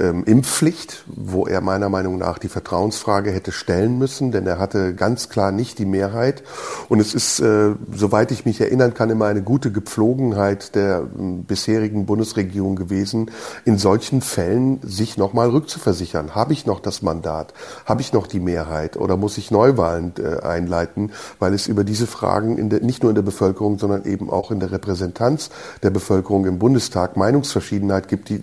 ähm, Impfpflicht, wo er meiner Meinung nach die Vertrauensfrage hätte stellen müssen, denn er hatte ganz klar nicht die Mehrheit. Und es ist, äh, soweit ich mich erinnern kann, immer eine gute Gepflogenheit der äh, bisherigen Bundesregierung gewesen, in solchen Fällen sich nochmal rückzuversichern. Habe ich noch das Mandat? Habe ich noch die Mehrheit? Oder muss ich Neuwahlen äh, einleiten? Weil es über diese Fragen der, nicht nur in der Bevölkerung, sondern eben auch in der Repräsentanz der Bevölkerung im Bundestag Meinungsverschiedenheit gibt, die,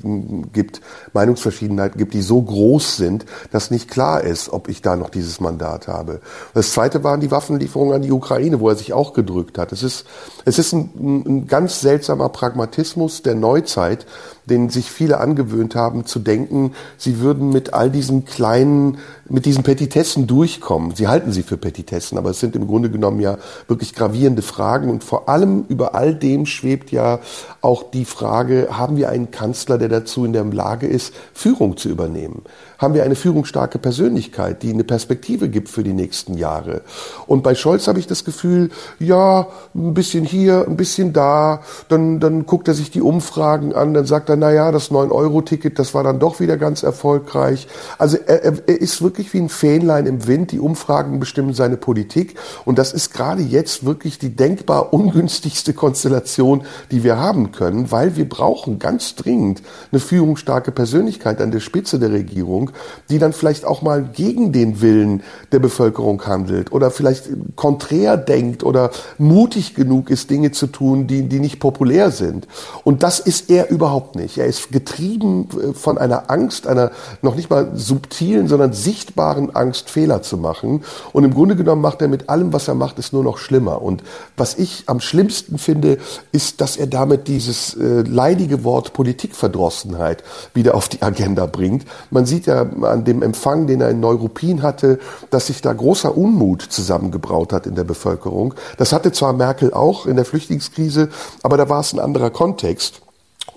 gibt Meinungsverschiedenheit Meinungsverschiedenheiten gibt, die so groß sind, dass nicht klar ist, ob ich da noch dieses Mandat habe. Das zweite waren die Waffenlieferungen an die Ukraine, wo er sich auch gedrückt hat. Es ist, es ist ein, ein ganz seltsamer Pragmatismus der Neuzeit, den sich viele angewöhnt haben, zu denken, sie würden mit all diesen kleinen, mit diesen Petitessen durchkommen. Sie halten sie für Petitessen, aber es sind im Grunde genommen ja wirklich gravierende Fragen und vor allem über all dem schwebt ja auch die Frage, haben wir einen Kanzler, der dazu in der Lage ist, Führung zu übernehmen? haben wir eine führungsstarke Persönlichkeit, die eine Perspektive gibt für die nächsten Jahre. Und bei Scholz habe ich das Gefühl, ja, ein bisschen hier, ein bisschen da, dann, dann guckt er sich die Umfragen an, dann sagt er, na ja, das 9-Euro-Ticket, das war dann doch wieder ganz erfolgreich. Also er, er ist wirklich wie ein Fähnlein im Wind, die Umfragen bestimmen seine Politik und das ist gerade jetzt wirklich die denkbar ungünstigste Konstellation, die wir haben können, weil wir brauchen ganz dringend eine führungsstarke Persönlichkeit an der Spitze der Regierung, Regierung, die dann vielleicht auch mal gegen den Willen der Bevölkerung handelt oder vielleicht konträr denkt oder mutig genug ist, Dinge zu tun, die, die nicht populär sind. Und das ist er überhaupt nicht. Er ist getrieben äh, von einer Angst, einer noch nicht mal subtilen, sondern sichtbaren Angst, Fehler zu machen. Und im Grunde genommen macht er mit allem, was er macht, es nur noch schlimmer. Und was ich am schlimmsten finde, ist, dass er damit dieses äh, leidige Wort Politikverdrossenheit wieder auf die Agenda bringt. Man sieht ja an dem Empfang, den er in Neuruppin hatte, dass sich da großer Unmut zusammengebraut hat in der Bevölkerung. Das hatte zwar Merkel auch in der Flüchtlingskrise, aber da war es ein anderer Kontext.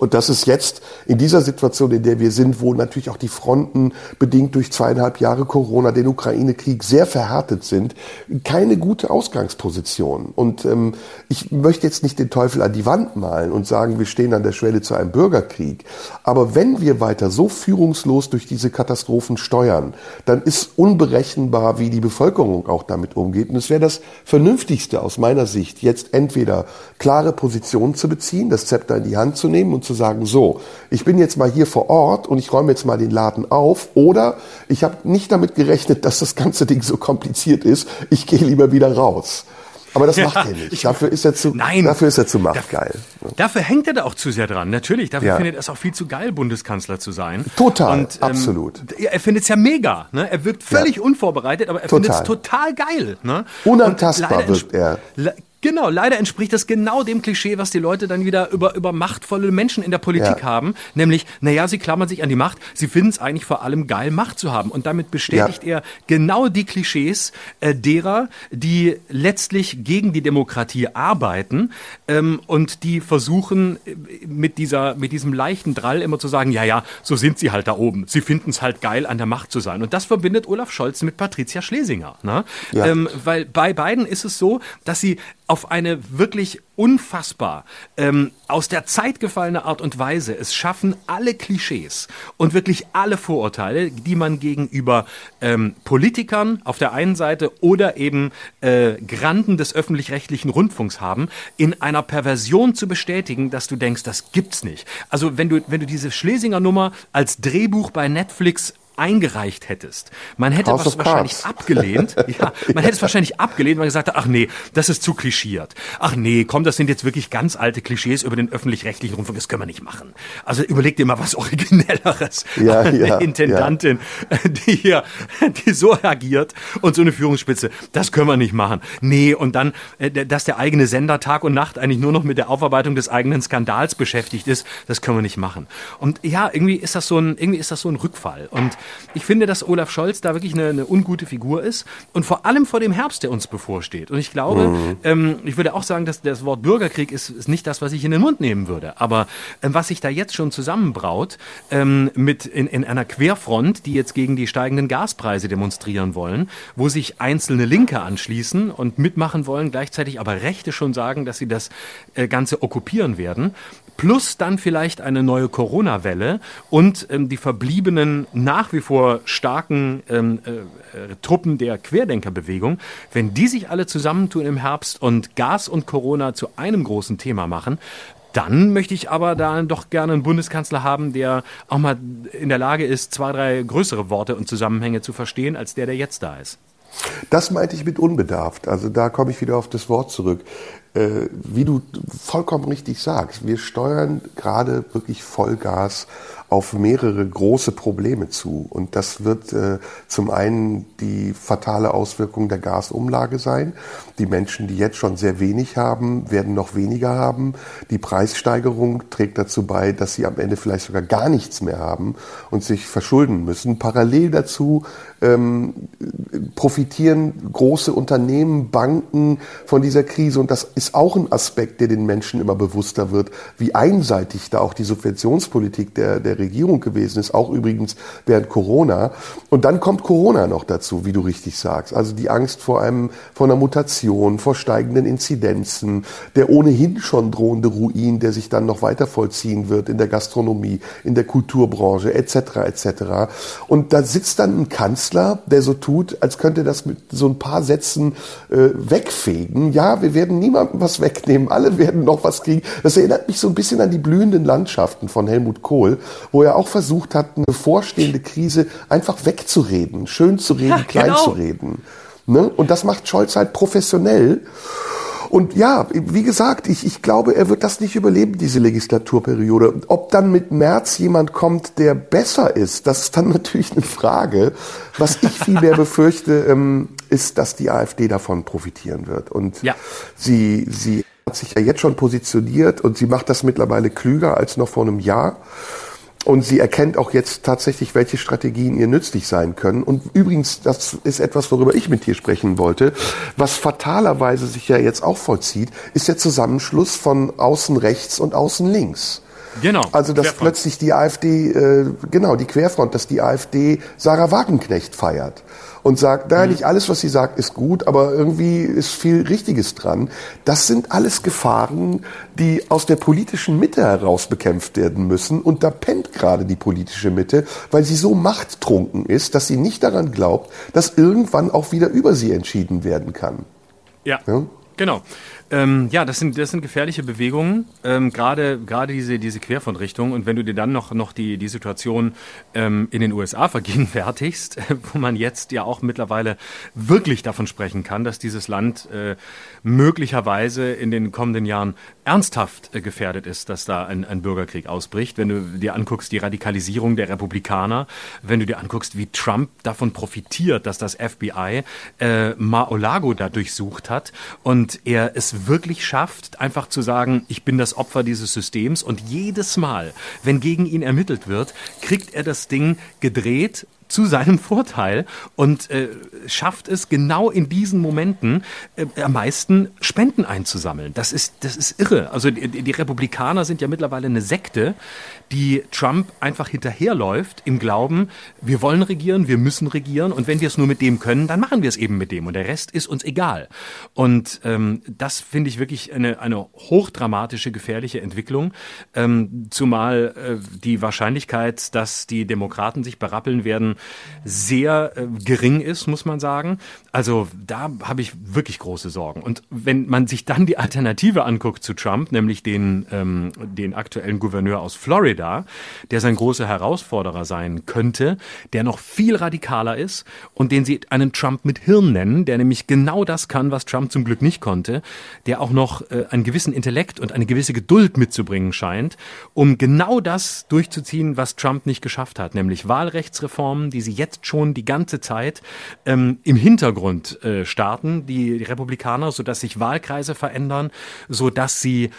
Und das ist jetzt in dieser Situation, in der wir sind, wo natürlich auch die Fronten bedingt durch zweieinhalb Jahre Corona, den Ukraine-Krieg sehr verhärtet sind, keine gute Ausgangsposition. Und ähm, ich möchte jetzt nicht den Teufel an die Wand malen und sagen, wir stehen an der Schwelle zu einem Bürgerkrieg. Aber wenn wir weiter so führungslos durch diese Katastrophen steuern, dann ist unberechenbar, wie die Bevölkerung auch damit umgeht. Und es wäre das Vernünftigste aus meiner Sicht, jetzt entweder klare Positionen zu beziehen, das Zepter in die Hand zu nehmen und zu sagen, so, ich bin jetzt mal hier vor Ort und ich räume jetzt mal den Laden auf oder ich habe nicht damit gerechnet, dass das ganze Ding so kompliziert ist, ich gehe lieber wieder raus. Aber das macht er nicht. Dafür ist er zu, Nein, dafür ist er zu machtgeil. Dafür hängt er da auch zu sehr dran. Natürlich, dafür ja. findet er es auch viel zu geil, Bundeskanzler zu sein. Total, Und, ähm, absolut. Er findet es ja mega. Ne? Er wirkt völlig ja. unvorbereitet, aber er findet es total geil. Ne? Unantastbar wirkt er. Genau, leider entspricht das genau dem Klischee, was die Leute dann wieder über, über machtvolle Menschen in der Politik ja. haben. Nämlich, naja, sie klammern sich an die Macht, sie finden es eigentlich vor allem geil, Macht zu haben. Und damit bestätigt ja. er genau die Klischees äh, derer, die letztlich gegen die Demokratie arbeiten ähm, und die versuchen, äh, mit, dieser, mit diesem leichten Drall immer zu sagen, ja, ja, so sind sie halt da oben. Sie finden es halt geil, an der Macht zu sein. Und das verbindet Olaf Scholz mit Patricia Schlesinger. Ne? Ja. Ähm, weil bei beiden ist es so, dass sie auf eine wirklich unfassbar ähm, aus der Zeit gefallene Art und Weise es schaffen, alle Klischees und wirklich alle Vorurteile, die man gegenüber ähm, Politikern auf der einen Seite oder eben äh, Granden des öffentlich-rechtlichen Rundfunks haben, in einer Perversion zu bestätigen, dass du denkst, das gibt's nicht. Also wenn du, wenn du diese Schlesinger Nummer als Drehbuch bei Netflix eingereicht hättest, man hätte was wahrscheinlich abgelehnt. ja, man hätte es wahrscheinlich abgelehnt, weil man gesagt hat, ach nee, das ist zu klischiert. Ach nee, komm, das sind jetzt wirklich ganz alte Klischees über den öffentlich-rechtlichen Rundfunk, das können wir nicht machen. Also überleg dir mal was Originelleres. Ja, eine ja, Intendantin, ja. die hier, die so agiert und so eine Führungsspitze, das können wir nicht machen. Nee, und dann, äh, dass der eigene Sender Tag und Nacht eigentlich nur noch mit der Aufarbeitung des eigenen Skandals beschäftigt ist, das können wir nicht machen. Und ja, irgendwie ist das so ein, irgendwie ist das so ein Rückfall. Und ich finde, dass Olaf Scholz da wirklich eine, eine ungute Figur ist und vor allem vor dem Herbst, der uns bevorsteht. Und ich glaube, mhm. ähm, ich würde auch sagen, dass das Wort Bürgerkrieg ist, ist nicht das, was ich in den Mund nehmen würde. Aber ähm, was sich da jetzt schon zusammenbraut ähm, mit in, in einer Querfront, die jetzt gegen die steigenden Gaspreise demonstrieren wollen, wo sich einzelne Linke anschließen und mitmachen wollen, gleichzeitig aber Rechte schon sagen, dass sie das äh, Ganze okkupieren werden, plus dann vielleicht eine neue Corona-Welle und ähm, die verbliebenen nach wie vor starken ähm, äh, Truppen der Querdenkerbewegung, wenn die sich alle zusammentun im Herbst und Gas und Corona zu einem großen Thema machen, dann möchte ich aber da doch gerne einen Bundeskanzler haben, der auch mal in der Lage ist, zwei, drei größere Worte und Zusammenhänge zu verstehen, als der, der jetzt da ist. Das meinte ich mit unbedarft. Also da komme ich wieder auf das Wort zurück. Äh, wie du vollkommen richtig sagst, wir steuern gerade wirklich Vollgas auf mehrere große Probleme zu. Und das wird äh, zum einen die fatale Auswirkung der Gasumlage sein. Die Menschen, die jetzt schon sehr wenig haben, werden noch weniger haben. Die Preissteigerung trägt dazu bei, dass sie am Ende vielleicht sogar gar nichts mehr haben und sich verschulden müssen. Parallel dazu ähm, profitieren große Unternehmen, Banken von dieser Krise. Und das ist auch ein Aspekt, der den Menschen immer bewusster wird, wie einseitig da auch die Subventionspolitik der, der Regierung gewesen ist, auch übrigens während Corona. Und dann kommt Corona noch dazu, wie du richtig sagst. Also die Angst vor einem, vor einer Mutation, vor steigenden Inzidenzen, der ohnehin schon drohende Ruin, der sich dann noch weiter vollziehen wird in der Gastronomie, in der Kulturbranche, etc., etc. Und da sitzt dann ein Kanzler, der so tut, als könnte das mit so ein paar Sätzen äh, wegfegen. Ja, wir werden niemandem was wegnehmen, alle werden noch was kriegen. Das erinnert mich so ein bisschen an die blühenden Landschaften von Helmut Kohl, wo er auch versucht hat, eine bevorstehende Krise einfach wegzureden, schön zu reden, ja, klein genau. zu reden. Ne? Und das macht Scholz halt professionell. Und ja, wie gesagt, ich, ich glaube, er wird das nicht überleben, diese Legislaturperiode. Ob dann mit März jemand kommt, der besser ist, das ist dann natürlich eine Frage. Was ich vielmehr befürchte, ähm, ist, dass die AfD davon profitieren wird. Und ja. sie, sie hat sich ja jetzt schon positioniert und sie macht das mittlerweile klüger als noch vor einem Jahr. Und sie erkennt auch jetzt tatsächlich, welche Strategien ihr nützlich sein können. Und übrigens, das ist etwas, worüber ich mit dir sprechen wollte. Was fatalerweise sich ja jetzt auch vollzieht, ist der Zusammenschluss von außen rechts und außen links. Genau. Also, dass Querfront. plötzlich die AfD, äh, genau, die Querfront, dass die AfD Sarah Wagenknecht feiert und sagt, naja, mhm. nicht alles, was sie sagt, ist gut, aber irgendwie ist viel Richtiges dran. Das sind alles Gefahren, die aus der politischen Mitte heraus bekämpft werden müssen. Und da pennt gerade die politische Mitte, weil sie so machttrunken ist, dass sie nicht daran glaubt, dass irgendwann auch wieder über sie entschieden werden kann. ja? ja? Genau. Ähm, ja, das sind, das sind gefährliche Bewegungen, ähm, gerade gerade diese, diese Querfrontrichtung. Und wenn du dir dann noch, noch die, die Situation ähm, in den USA vergegenwärtigst, wo man jetzt ja auch mittlerweile wirklich davon sprechen kann, dass dieses Land äh, möglicherweise in den kommenden Jahren ernsthaft äh, gefährdet ist, dass da ein, ein Bürgerkrieg ausbricht. Wenn du dir anguckst, die Radikalisierung der Republikaner, wenn du dir anguckst, wie Trump davon profitiert, dass das FBI äh, Mar-a-Lago da durchsucht hat und er es wirklich schafft, einfach zu sagen, ich bin das Opfer dieses Systems. Und jedes Mal, wenn gegen ihn ermittelt wird, kriegt er das Ding gedreht zu seinem Vorteil und äh, schafft es genau in diesen Momenten äh, am meisten Spenden einzusammeln. Das ist, das ist irre. Also die, die Republikaner sind ja mittlerweile eine Sekte, die Trump einfach hinterherläuft im Glauben, wir wollen regieren, wir müssen regieren und wenn wir es nur mit dem können, dann machen wir es eben mit dem und der Rest ist uns egal. Und ähm, das finde ich wirklich eine, eine hochdramatische, gefährliche Entwicklung, ähm, zumal äh, die Wahrscheinlichkeit, dass die Demokraten sich berappeln werden, sehr äh, gering ist, muss man sagen. Also da habe ich wirklich große Sorgen. Und wenn man sich dann die Alternative anguckt zu Trump, nämlich den, ähm, den aktuellen Gouverneur aus Florida, der sein großer Herausforderer sein könnte, der noch viel radikaler ist und den sie einen Trump mit Hirn nennen, der nämlich genau das kann, was Trump zum Glück nicht konnte, der auch noch äh, einen gewissen Intellekt und eine gewisse Geduld mitzubringen scheint, um genau das durchzuziehen, was Trump nicht geschafft hat, nämlich Wahlrechtsreformen, die sie jetzt schon die ganze Zeit ähm, im Hintergrund äh, starten, die Republikaner, sodass sich Wahlkreise verändern, sodass sie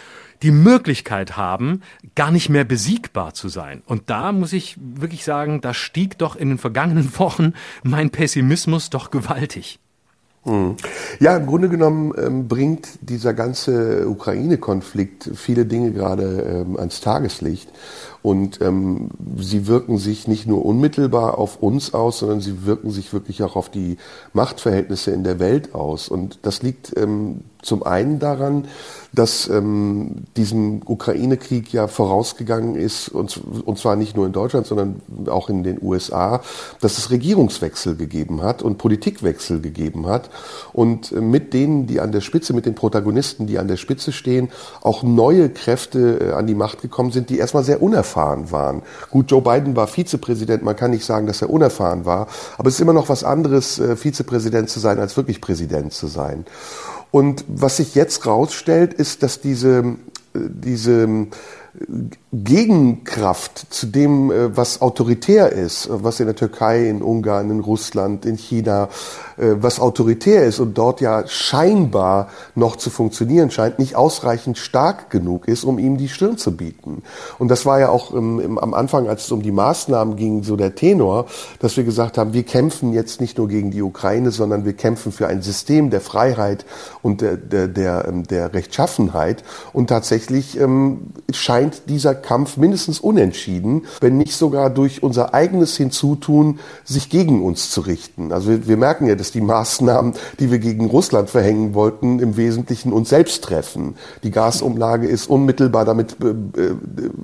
die Möglichkeit haben, gar nicht mehr besiegbar zu sein. Und da muss ich wirklich sagen, da stieg doch in den vergangenen Wochen mein Pessimismus doch gewaltig. Hm. Ja, im Grunde genommen ähm, bringt dieser ganze Ukraine-Konflikt viele Dinge gerade ähm, ans Tageslicht. Und ähm, sie wirken sich nicht nur unmittelbar auf uns aus, sondern sie wirken sich wirklich auch auf die Machtverhältnisse in der Welt aus. Und das liegt ähm, zum einen daran, dass ähm, diesem Ukraine-Krieg ja vorausgegangen ist, und, und zwar nicht nur in Deutschland, sondern auch in den USA, dass es Regierungswechsel gegeben hat und Politikwechsel gegeben hat. Und äh, mit denen, die an der Spitze, mit den Protagonisten, die an der Spitze stehen, auch neue Kräfte äh, an die Macht gekommen sind, die erstmal sehr unerfahren waren. Gut, Joe Biden war Vizepräsident, man kann nicht sagen, dass er unerfahren war, aber es ist immer noch was anderes, äh, Vizepräsident zu sein, als wirklich Präsident zu sein. Und was sich jetzt rausstellt, ist, dass diese, äh, diese Gegenkraft zu dem, äh, was autoritär ist, was in der Türkei, in Ungarn, in Russland, in China, äh, was autoritär ist und dort ja scheinbar noch zu funktionieren scheint, nicht ausreichend stark genug ist, um ihm die Stirn zu bieten. Und das war ja auch im, im, am Anfang, als es um die Maßnahmen ging, so der Tenor, dass wir gesagt haben, wir kämpfen jetzt nicht nur gegen die Ukraine, sondern wir kämpfen für ein System der Freiheit und der, der, der, ähm, der Rechtschaffenheit. Und tatsächlich ähm, scheint dieser Kampf mindestens unentschieden, wenn nicht sogar durch unser eigenes Hinzutun sich gegen uns zu richten. Also wir, wir merken ja, dass die Maßnahmen, die wir gegen Russland verhängen wollten, im Wesentlichen uns selbst treffen. Die Gasumlage ist unmittelbar damit äh, äh,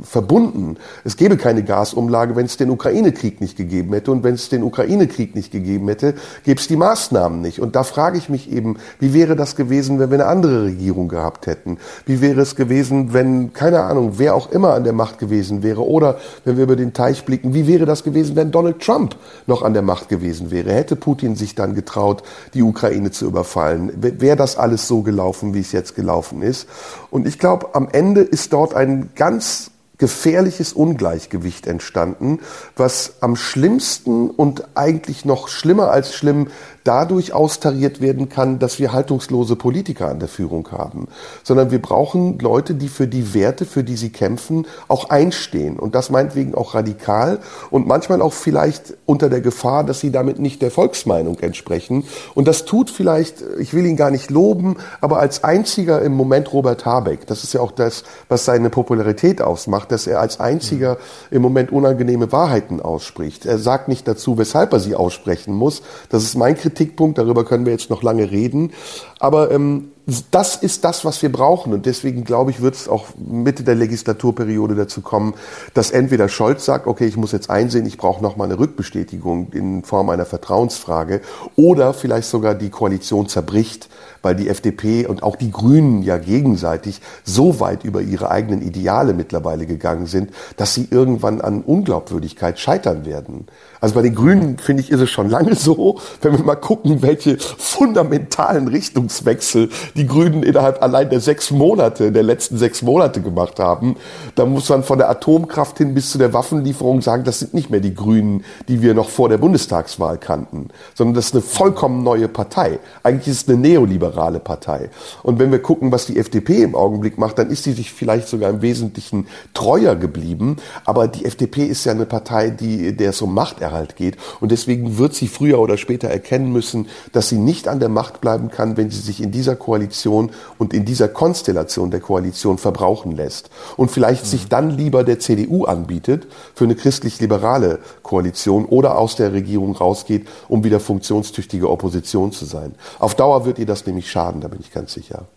verbunden. Es gäbe keine Gasumlage, wenn es den Ukraine-Krieg nicht gegeben hätte. Und wenn es den Ukraine-Krieg nicht gegeben hätte, gäbe es die Maßnahmen nicht. Und da frage ich mich eben, wie wäre das gewesen, wenn wir eine andere Regierung gehabt hätten? Wie wäre es gewesen, wenn, keine Ahnung, wer auch immer an der Macht gewesen wäre? Oder wenn wir über den Teich blicken, wie wäre das gewesen, wenn Donald Trump noch an der Macht gewesen wäre? Hätte Putin sich dann getraut, die Ukraine zu überfallen. Wäre das alles so gelaufen, wie es jetzt gelaufen ist? Und ich glaube, am Ende ist dort ein ganz gefährliches Ungleichgewicht entstanden, was am schlimmsten und eigentlich noch schlimmer als schlimm dadurch austariert werden kann, dass wir haltungslose Politiker an der Führung haben, sondern wir brauchen Leute, die für die Werte, für die sie kämpfen, auch einstehen und das meinetwegen auch radikal und manchmal auch vielleicht unter der Gefahr, dass sie damit nicht der Volksmeinung entsprechen und das tut vielleicht, ich will ihn gar nicht loben, aber als einziger im Moment Robert Habeck, das ist ja auch das, was seine Popularität ausmacht, dass er als einziger im Moment unangenehme Wahrheiten ausspricht. Er sagt nicht dazu, weshalb er sie aussprechen muss. Das ist mein Kritik Kritikpunkt, darüber können wir jetzt noch lange reden. Aber ähm, das ist das, was wir brauchen. Und deswegen glaube ich, wird es auch Mitte der Legislaturperiode dazu kommen, dass entweder Scholz sagt, okay, ich muss jetzt einsehen, ich brauche noch mal eine Rückbestätigung in Form einer Vertrauensfrage, oder vielleicht sogar die Koalition zerbricht, weil die FDP und auch die Grünen ja gegenseitig so weit über ihre eigenen Ideale mittlerweile gegangen sind, dass sie irgendwann an Unglaubwürdigkeit scheitern werden. Also bei den Grünen, finde ich, ist es schon lange so, wenn wir mal gucken, welche fundamentalen Richtungswechsel die Grünen innerhalb allein der sechs Monate, der letzten sechs Monate gemacht haben, da muss man von der Atomkraft hin bis zu der Waffenlieferung sagen, das sind nicht mehr die Grünen, die wir noch vor der Bundestagswahl kannten, sondern das ist eine vollkommen neue Partei. Eigentlich ist es eine neoliberale Partei. Und wenn wir gucken, was die FDP im Augenblick macht, dann ist sie sich vielleicht sogar im Wesentlichen treuer geblieben. Aber die FDP ist ja eine Partei, die, der es um Macht Machterhalt geht. Und deswegen wird sie früher oder später erkennen müssen, dass sie nicht an der Macht bleiben kann, wenn sie sich in dieser Koalition und in dieser Konstellation der Koalition verbrauchen lässt. Und vielleicht mhm. sich dann lieber der CDU anbietet für eine christlich-liberale Koalition oder aus der Regierung rausgeht, um wieder funktionstüchtige Opposition zu sein. Auf Dauer wird ihr das nämlich schaden, da bin ich ganz sicher.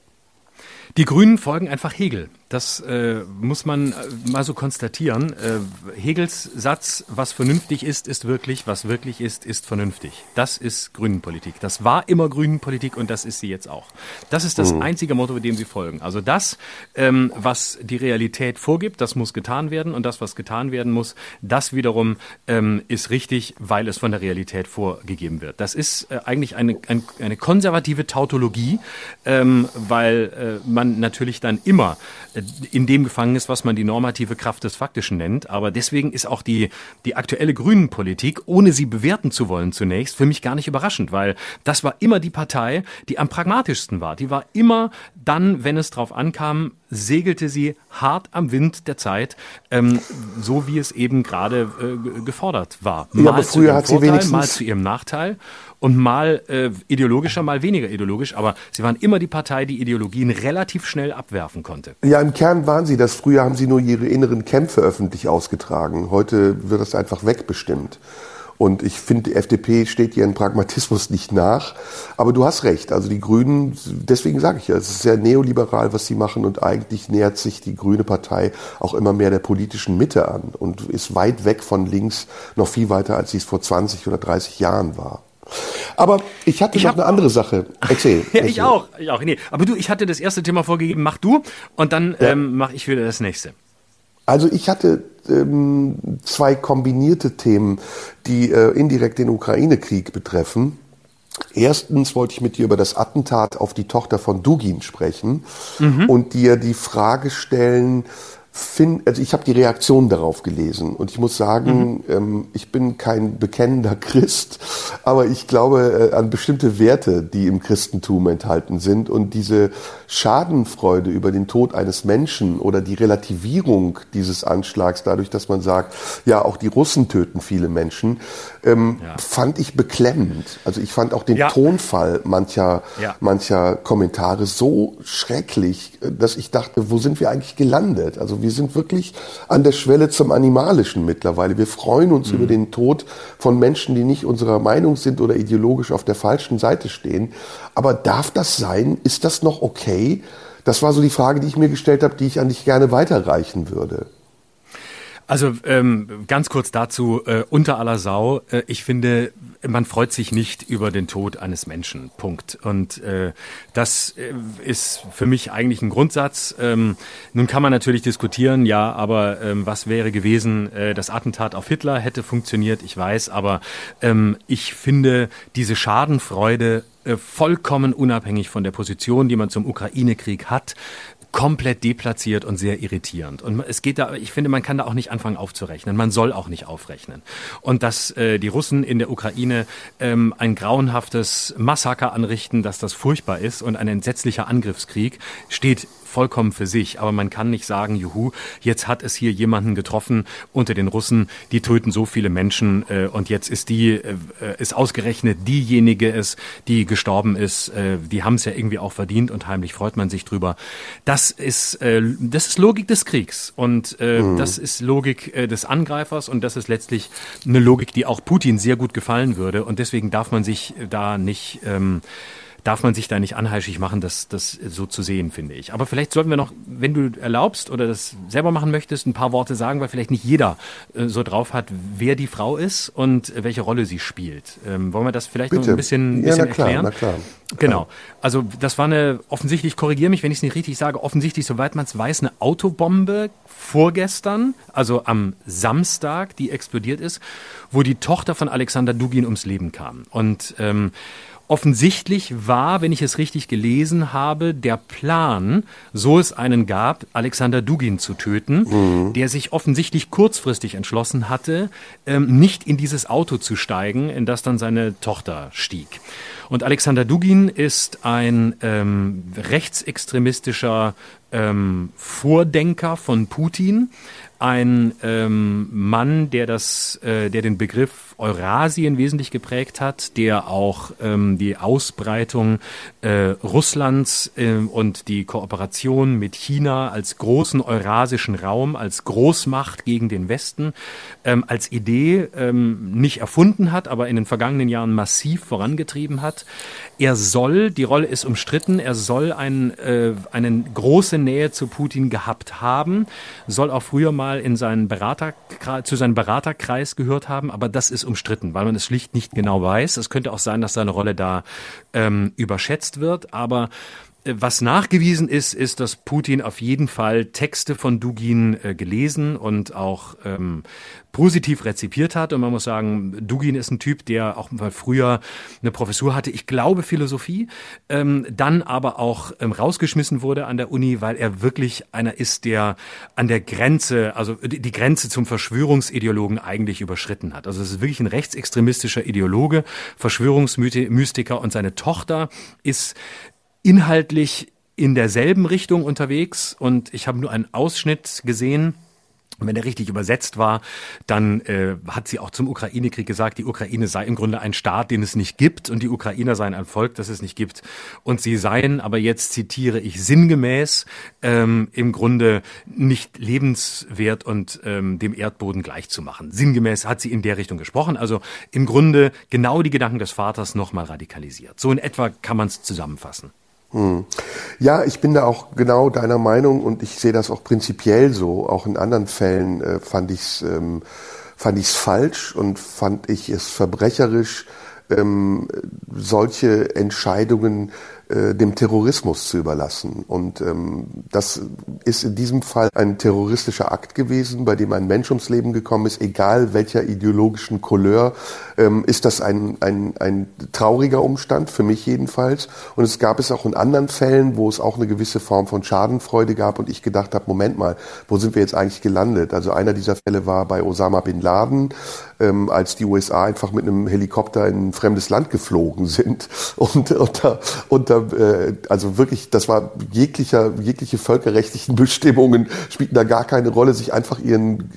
Die Grünen folgen einfach Hegel. Das äh, muss man äh, mal so konstatieren. Äh, Hegels Satz, was vernünftig ist, ist wirklich, was wirklich ist, ist vernünftig. Das ist Grünenpolitik. Das war immer Grünenpolitik und das ist sie jetzt auch. Das ist das mhm. einzige Motto, dem sie folgen. Also das, ähm, was die Realität vorgibt, das muss getan werden und das, was getan werden muss, das wiederum ähm, ist richtig, weil es von der Realität vorgegeben wird. Das ist äh, eigentlich eine, ein, eine konservative Tautologie, ähm, weil äh, man natürlich dann immer äh, in dem gefangen ist, was man die normative Kraft des Faktischen nennt. Aber deswegen ist auch die, die aktuelle Grünen-Politik, ohne sie bewerten zu wollen zunächst, für mich gar nicht überraschend, weil das war immer die Partei, die am pragmatischsten war. Die war immer dann, wenn es drauf ankam, segelte sie hart am Wind der Zeit, ähm, so wie es eben gerade äh, gefordert war. Mal ja, aber früher hat Vorteil, sie wenigstens mal zu ihrem Nachteil und mal äh, ideologischer, mal weniger ideologisch. Aber sie waren immer die Partei, die Ideologien relativ schnell abwerfen konnte. Ja, im Kern waren sie das. Früher haben sie nur ihre inneren Kämpfe öffentlich ausgetragen. Heute wird das einfach wegbestimmt. Und ich finde, die FDP steht ihren Pragmatismus nicht nach. Aber du hast recht. Also die Grünen, deswegen sage ich ja, es ist sehr neoliberal, was sie machen. Und eigentlich nähert sich die Grüne Partei auch immer mehr der politischen Mitte an und ist weit weg von links, noch viel weiter, als sie es vor 20 oder 30 Jahren war. Aber ich hatte ich noch eine andere Sache. Erzähl. ja, ich auch. Ich auch. Nee. Aber du, ich hatte das erste Thema vorgegeben, mach du und dann ja. ähm, mache ich wieder das nächste. Also ich hatte ähm, zwei kombinierte Themen, die äh, indirekt den Ukraine-Krieg betreffen. Erstens wollte ich mit dir über das Attentat auf die Tochter von Dugin sprechen mhm. und dir die Frage stellen, find, also ich habe die Reaktion darauf gelesen und ich muss sagen, mhm. ähm, ich bin kein bekennender Christ, aber ich glaube äh, an bestimmte Werte, die im Christentum enthalten sind und diese Schadenfreude über den Tod eines Menschen oder die Relativierung dieses Anschlags dadurch, dass man sagt, ja, auch die Russen töten viele Menschen, ähm, ja. fand ich beklemmend. Also ich fand auch den ja. Tonfall mancher, ja. mancher Kommentare so schrecklich, äh, dass ich dachte, wo sind wir eigentlich gelandet? Also wir sind wirklich an der Schwelle zum Animalischen mittlerweile. Wir freuen uns mhm. über den Tod von Menschen, die nicht unserer Meinung sind oder ideologisch auf der falschen Seite stehen. Aber darf das sein? Ist das noch okay? Das war so die Frage, die ich mir gestellt habe, die ich an dich gerne weiterreichen würde. Also ähm, ganz kurz dazu, äh, unter aller Sau, äh, ich finde, man freut sich nicht über den Tod eines Menschen. Punkt. Und äh, das äh, ist für mich eigentlich ein Grundsatz. Ähm, nun kann man natürlich diskutieren, ja, aber ähm, was wäre gewesen, äh, das Attentat auf Hitler hätte funktioniert, ich weiß, aber ähm, ich finde diese Schadenfreude äh, vollkommen unabhängig von der Position, die man zum Ukraine-Krieg hat, komplett deplatziert und sehr irritierend. Und es geht da, ich finde, man kann da auch nicht anfangen aufzurechnen. Man soll auch nicht aufrechnen. Und dass äh, die Russen in der Ukraine ähm, ein grauenhaftes Massaker anrichten, dass das furchtbar ist und ein entsetzlicher Angriffskrieg, steht vollkommen für sich. Aber man kann nicht sagen, juhu, jetzt hat es hier jemanden getroffen unter den Russen, die töten so viele Menschen äh, und jetzt ist die, äh, ist ausgerechnet diejenige es, die gestorben ist. Äh, die haben es ja irgendwie auch verdient und heimlich freut man sich drüber. Das ist, äh, das ist Logik des Kriegs und äh, mhm. das ist Logik äh, des Angreifers und das ist letztlich eine Logik, die auch Putin sehr gut gefallen würde und deswegen darf man sich da nicht ähm, darf man sich da nicht anheischig machen, das, das so zu sehen, finde ich. Aber vielleicht sollten wir noch, wenn du erlaubst oder das selber machen möchtest, ein paar Worte sagen, weil vielleicht nicht jeder äh, so drauf hat, wer die Frau ist und welche Rolle sie spielt. Ähm, wollen wir das vielleicht Bitte. noch ein bisschen, ein bisschen ja, na klar, erklären? Na klar. Genau. Also das war eine, offensichtlich, korrigiere mich, wenn ich es nicht richtig sage, offensichtlich, soweit man es weiß, eine Autobombe vorgestern, also am Samstag, die explodiert ist, wo die Tochter von Alexander Dugin ums Leben kam. Und ähm, Offensichtlich war, wenn ich es richtig gelesen habe, der Plan, so es einen gab, Alexander Dugin zu töten, mhm. der sich offensichtlich kurzfristig entschlossen hatte, ähm, nicht in dieses Auto zu steigen, in das dann seine Tochter stieg. Und Alexander Dugin ist ein ähm, rechtsextremistischer ähm, Vordenker von Putin, ein ähm, Mann, der das, äh, der den Begriff Eurasien wesentlich geprägt hat, der auch ähm, die Ausbreitung äh, Russlands äh, und die Kooperation mit China als großen eurasischen Raum, als Großmacht gegen den Westen, ähm, als Idee ähm, nicht erfunden hat, aber in den vergangenen Jahren massiv vorangetrieben hat. Er soll, die Rolle ist umstritten, er soll ein, äh, eine große Nähe zu Putin gehabt haben, soll auch früher mal in seinen Berater, zu seinem Beraterkreis gehört haben, aber das ist umstritten, weil man es schlicht nicht genau weiß. Es könnte auch sein, dass seine Rolle da ähm, überschätzt wird, aber was nachgewiesen ist, ist, dass Putin auf jeden Fall Texte von Dugin äh, gelesen und auch ähm, positiv rezipiert hat. Und man muss sagen, Dugin ist ein Typ, der auch mal früher eine Professur hatte, ich glaube Philosophie, ähm, dann aber auch ähm, rausgeschmissen wurde an der Uni, weil er wirklich einer ist, der an der Grenze, also die, die Grenze zum Verschwörungsideologen eigentlich überschritten hat. Also es ist wirklich ein rechtsextremistischer Ideologe, Verschwörungsmystiker und seine Tochter ist inhaltlich in derselben Richtung unterwegs und ich habe nur einen Ausschnitt gesehen. wenn er richtig übersetzt war, dann äh, hat sie auch zum Ukraine-Krieg gesagt, die Ukraine sei im Grunde ein Staat, den es nicht gibt und die Ukrainer seien ein Volk, das es nicht gibt. Und sie seien, aber jetzt zitiere ich sinngemäß, ähm, im Grunde nicht lebenswert und ähm, dem Erdboden gleichzumachen. Sinngemäß hat sie in der Richtung gesprochen. Also im Grunde genau die Gedanken des Vaters nochmal radikalisiert. So in etwa kann man es zusammenfassen. Hm. Ja, ich bin da auch genau deiner Meinung und ich sehe das auch prinzipiell so. Auch in anderen Fällen äh, fand ich es ähm, fand ich's falsch und fand ich es verbrecherisch, ähm, solche Entscheidungen äh, dem Terrorismus zu überlassen. Und ähm, das ist in diesem Fall ein terroristischer Akt gewesen, bei dem ein Mensch ums Leben gekommen ist, egal welcher ideologischen Couleur, ähm, ist das ein, ein, ein trauriger Umstand, für mich jedenfalls. Und es gab es auch in anderen Fällen, wo es auch eine gewisse Form von Schadenfreude gab und ich gedacht habe, Moment mal, wo sind wir jetzt eigentlich gelandet? Also einer dieser Fälle war bei Osama bin Laden, ähm, als die USA einfach mit einem Helikopter in ein fremdes Land geflogen sind und unter, unter äh, also wirklich, das war jeglicher, jegliche völkerrechtlichen Bestimmungen spielten da gar keine Rolle, sich einfach ihren,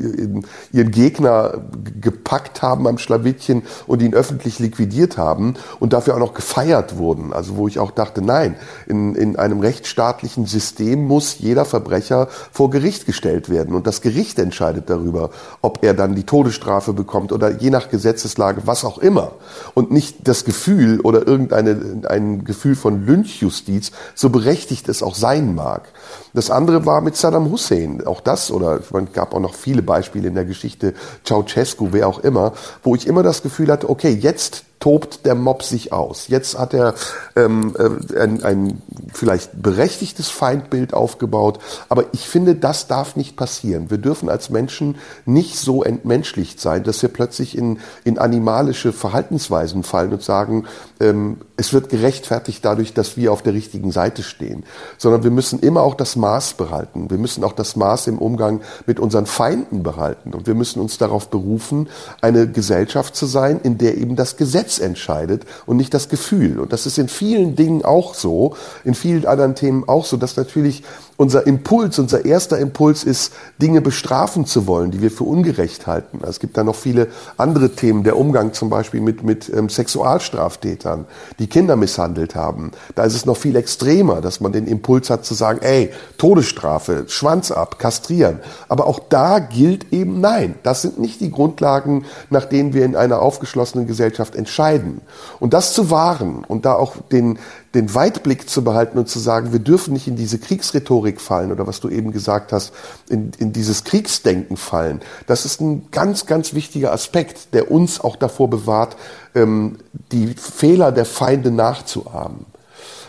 ihren Gegner gepackt haben am Schlawittchen und ihn öffentlich liquidiert haben und dafür auch noch gefeiert wurden. Also wo ich auch dachte, nein, in, in einem rechtsstaatlichen System muss jeder Verbrecher vor Gericht gestellt werden und das Gericht entscheidet darüber, ob er dann die Todesstrafe bekommt oder je nach Gesetzeslage was auch immer und nicht das Gefühl oder irgendeine ein Gefühl von Lynchjustiz, so berechtigt es auch sein mag. Das andere war mit Saddam Hussein, auch das, oder es gab auch noch viele Beispiele in der Geschichte, Ceausescu, wer auch immer, wo ich immer das Gefühl hatte, okay, jetzt tobt der Mob sich aus. Jetzt hat er ähm, äh, ein, ein vielleicht berechtigtes Feindbild aufgebaut, aber ich finde, das darf nicht passieren. Wir dürfen als Menschen nicht so entmenschlicht sein, dass wir plötzlich in, in animalische Verhaltensweisen fallen und sagen, ähm, es wird gerechtfertigt dadurch, dass wir auf der richtigen Seite stehen, sondern wir müssen immer auch das Maß behalten. Wir müssen auch das Maß im Umgang mit unseren Feinden behalten und wir müssen uns darauf berufen, eine Gesellschaft zu sein, in der eben das Gesetz entscheidet und nicht das Gefühl. Und das ist in vielen Dingen auch so, in vielen anderen Themen auch so, dass natürlich unser Impuls, unser erster Impuls ist, Dinge bestrafen zu wollen, die wir für ungerecht halten. Also es gibt da noch viele andere Themen, der Umgang zum Beispiel mit, mit ähm, Sexualstraftätern, die Kinder misshandelt haben. Da ist es noch viel extremer, dass man den Impuls hat zu sagen, ey, Todesstrafe, Schwanz ab, kastrieren. Aber auch da gilt eben nein. Das sind nicht die Grundlagen, nach denen wir in einer aufgeschlossenen Gesellschaft entscheiden. Und das zu wahren und da auch den, den Weitblick zu behalten und zu sagen, wir dürfen nicht in diese Kriegsrhetorik fallen oder was du eben gesagt hast, in, in dieses Kriegsdenken fallen. Das ist ein ganz, ganz wichtiger Aspekt, der uns auch davor bewahrt, ähm, die Fehler der Feinde nachzuahmen.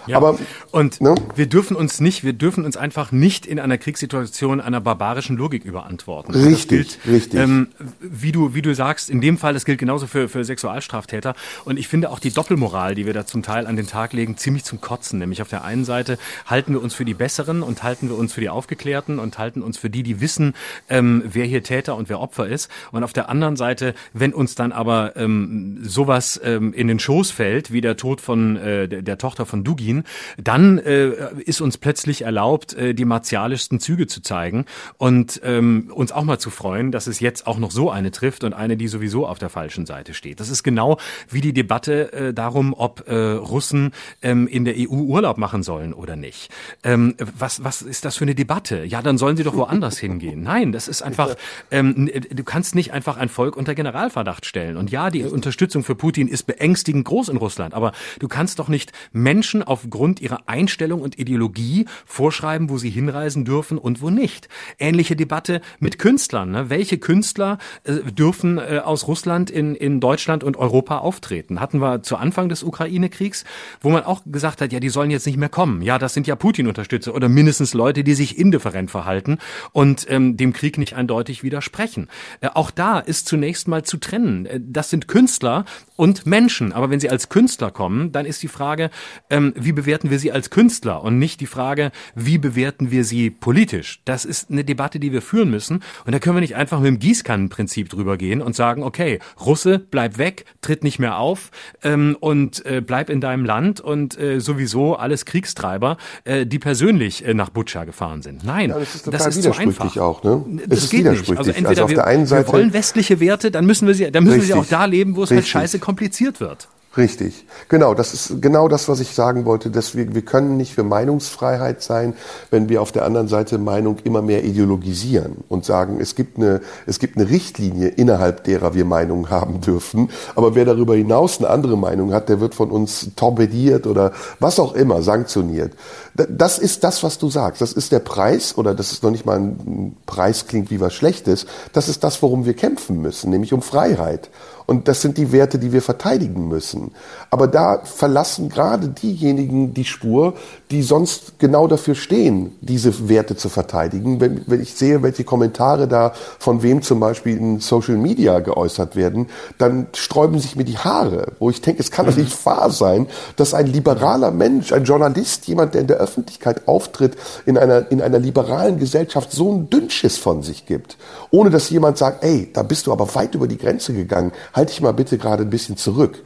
Ja. Aber und ne? wir dürfen uns nicht, wir dürfen uns einfach nicht in einer Kriegssituation einer barbarischen Logik überantworten. Richtig, gilt, richtig. Ähm, wie du, wie du sagst, in dem Fall, das gilt genauso für, für Sexualstraftäter. Und ich finde auch die Doppelmoral, die wir da zum Teil an den Tag legen, ziemlich zum Kotzen. Nämlich auf der einen Seite halten wir uns für die Besseren und halten wir uns für die Aufgeklärten und halten uns für die, die wissen, ähm, wer hier Täter und wer Opfer ist. Und auf der anderen Seite, wenn uns dann aber ähm, sowas ähm, in den Schoß fällt, wie der Tod von äh, der, der Tochter von Dugin, Putin, dann äh, ist uns plötzlich erlaubt, äh, die martialischsten Züge zu zeigen und ähm, uns auch mal zu freuen, dass es jetzt auch noch so eine trifft und eine, die sowieso auf der falschen Seite steht. Das ist genau wie die Debatte äh, darum, ob äh, Russen ähm, in der EU Urlaub machen sollen oder nicht. Ähm, was, was ist das für eine Debatte? Ja, dann sollen sie doch woanders hingehen. Nein, das ist einfach, ähm, du kannst nicht einfach ein Volk unter Generalverdacht stellen. Und ja, die Unterstützung für Putin ist beängstigend groß in Russland, aber du kannst doch nicht Menschen aufgrund ihrer Einstellung und Ideologie vorschreiben, wo sie hinreisen dürfen und wo nicht. Ähnliche Debatte mit Künstlern. Ne? Welche Künstler äh, dürfen äh, aus Russland in, in Deutschland und Europa auftreten? Hatten wir zu Anfang des Ukraine-Kriegs, wo man auch gesagt hat, ja, die sollen jetzt nicht mehr kommen. Ja, das sind ja Putin-Unterstützer oder mindestens Leute, die sich indifferent verhalten und ähm, dem Krieg nicht eindeutig widersprechen. Äh, auch da ist zunächst mal zu trennen. Äh, das sind Künstler und Menschen. Aber wenn sie als Künstler kommen, dann ist die Frage, ähm, wie bewerten wir sie als Künstler und nicht die Frage, wie bewerten wir sie politisch. Das ist eine Debatte, die wir führen müssen. Und da können wir nicht einfach mit dem Gießkannenprinzip drüber gehen und sagen, okay, Russe, bleib weg, tritt nicht mehr auf ähm, und äh, bleib in deinem Land und äh, sowieso alles Kriegstreiber, äh, die persönlich äh, nach Butscha gefahren sind. Nein, ja, das ist, total das ist zu einfach. Auch, ne? Das es geht nicht. Also entweder also auf wir, der einen Seite wir wollen westliche Werte, dann müssen wir sie, dann müssen Richtig. wir sie auch da leben, wo es halt Richtig. halt scheiße kompliziert wird. Richtig. Genau, das ist genau das, was ich sagen wollte. Dass wir, wir können nicht für Meinungsfreiheit sein, wenn wir auf der anderen Seite Meinung immer mehr ideologisieren und sagen, es gibt eine, es gibt eine Richtlinie, innerhalb derer wir Meinungen haben dürfen. Aber wer darüber hinaus eine andere Meinung hat, der wird von uns torpediert oder was auch immer sanktioniert. Das ist das, was du sagst. Das ist der Preis, oder das ist noch nicht mal ein Preis klingt wie was Schlechtes. Das ist das, worum wir kämpfen müssen, nämlich um Freiheit. Und das sind die Werte, die wir verteidigen müssen. Aber da verlassen gerade diejenigen die Spur, die sonst genau dafür stehen, diese Werte zu verteidigen. Wenn, wenn ich sehe, welche Kommentare da von wem zum Beispiel in Social Media geäußert werden, dann sträuben sich mir die Haare, wo ich denke, es kann doch nicht wahr sein, dass ein liberaler Mensch, ein Journalist, jemand, der in der Öffentlichkeit auftritt, in einer, in einer liberalen Gesellschaft so ein Dünnschiss von sich gibt, ohne dass jemand sagt, ey, da bist du aber weit über die Grenze gegangen, halt dich mal bitte gerade ein bisschen zurück.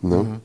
Ne? Mhm.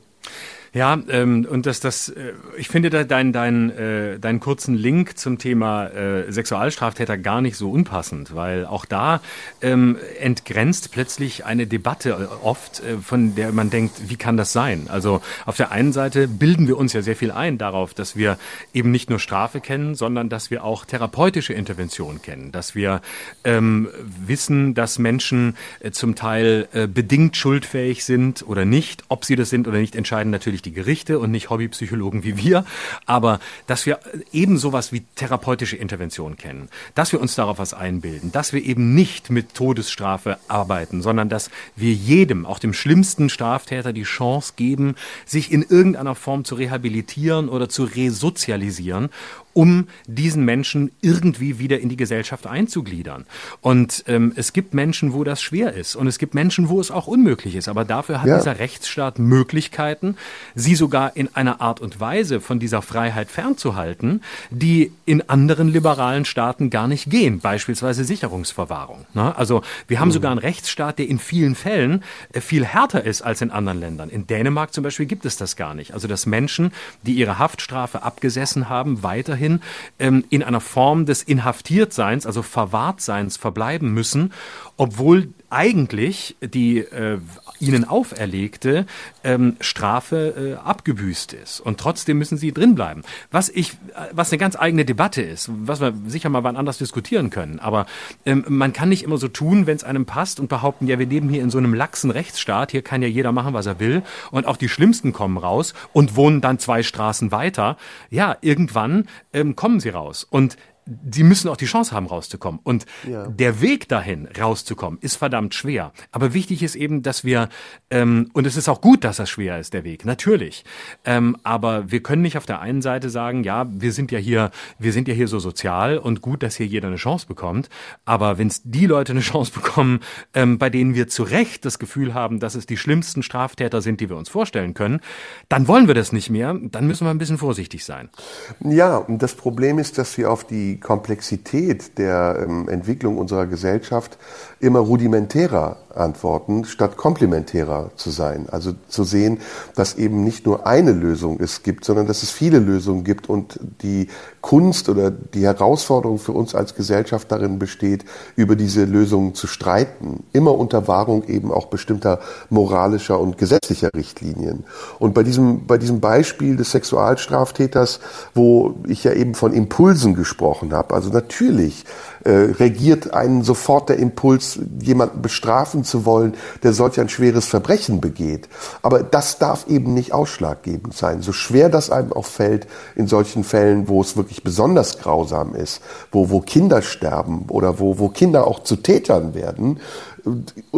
Ja, ähm, und das, das, äh, ich finde da deinen dein, äh, deinen kurzen Link zum Thema äh, Sexualstraftäter gar nicht so unpassend, weil auch da ähm, entgrenzt plötzlich eine Debatte äh, oft, äh, von der man denkt, wie kann das sein? Also auf der einen Seite bilden wir uns ja sehr viel ein darauf, dass wir eben nicht nur Strafe kennen, sondern dass wir auch therapeutische Intervention kennen, dass wir ähm, wissen, dass Menschen äh, zum Teil äh, bedingt schuldfähig sind oder nicht, ob sie das sind oder nicht, entscheiden natürlich die Gerichte und nicht Hobbypsychologen wie wir, aber dass wir eben sowas wie therapeutische Intervention kennen, dass wir uns darauf was einbilden, dass wir eben nicht mit Todesstrafe arbeiten, sondern dass wir jedem, auch dem schlimmsten Straftäter, die Chance geben, sich in irgendeiner Form zu rehabilitieren oder zu resozialisieren um diesen Menschen irgendwie wieder in die Gesellschaft einzugliedern. Und ähm, es gibt Menschen, wo das schwer ist und es gibt Menschen, wo es auch unmöglich ist. Aber dafür hat ja. dieser Rechtsstaat Möglichkeiten, sie sogar in einer Art und Weise von dieser Freiheit fernzuhalten, die in anderen liberalen Staaten gar nicht gehen, beispielsweise Sicherungsverwahrung. Ne? Also wir haben mhm. sogar einen Rechtsstaat, der in vielen Fällen äh, viel härter ist als in anderen Ländern. In Dänemark zum Beispiel gibt es das gar nicht. Also dass Menschen, die ihre Haftstrafe abgesessen haben, weiterhin weiterhin ähm, in einer Form des Inhaftiertseins, also Verwahrtseins verbleiben müssen, obwohl eigentlich die äh, ihnen auferlegte ähm, Strafe äh, abgebüßt ist. Und trotzdem müssen sie drinbleiben. Was ich, äh, was eine ganz eigene Debatte ist, was wir sicher mal wann anders diskutieren können. Aber ähm, man kann nicht immer so tun, wenn es einem passt und behaupten, ja, wir leben hier in so einem laxen Rechtsstaat, hier kann ja jeder machen, was er will. Und auch die Schlimmsten kommen raus und wohnen dann zwei Straßen weiter. Ja, irgendwann ähm, kommen sie raus. Und die müssen auch die Chance haben, rauszukommen. Und ja. der Weg dahin, rauszukommen, ist verdammt schwer. Aber wichtig ist eben, dass wir, ähm, und es ist auch gut, dass das schwer ist, der Weg, natürlich. Ähm, aber wir können nicht auf der einen Seite sagen, ja, wir sind ja hier, wir sind ja hier so sozial und gut, dass hier jeder eine Chance bekommt. Aber wenn es die Leute eine Chance bekommen, ähm, bei denen wir zu Recht das Gefühl haben, dass es die schlimmsten Straftäter sind, die wir uns vorstellen können, dann wollen wir das nicht mehr. Dann müssen wir ein bisschen vorsichtig sein. Ja, und das Problem ist, dass wir auf die Komplexität der ähm, Entwicklung unserer Gesellschaft immer rudimentärer antworten, statt komplementärer zu sein. Also zu sehen, dass eben nicht nur eine Lösung es gibt, sondern dass es viele Lösungen gibt und die Kunst oder die Herausforderung für uns als Gesellschaft darin besteht, über diese Lösungen zu streiten, immer unter Wahrung eben auch bestimmter moralischer und gesetzlicher Richtlinien. Und bei diesem, bei diesem Beispiel des Sexualstraftäters, wo ich ja eben von Impulsen gesprochen habe, also natürlich äh, regiert einen sofort der Impuls, jemanden bestrafen zu wollen, der solch ein schweres Verbrechen begeht. Aber das darf eben nicht ausschlaggebend sein. So schwer das einem auch fällt in solchen Fällen, wo es wirklich besonders grausam ist, wo, wo Kinder sterben oder wo, wo Kinder auch zu Tätern werden,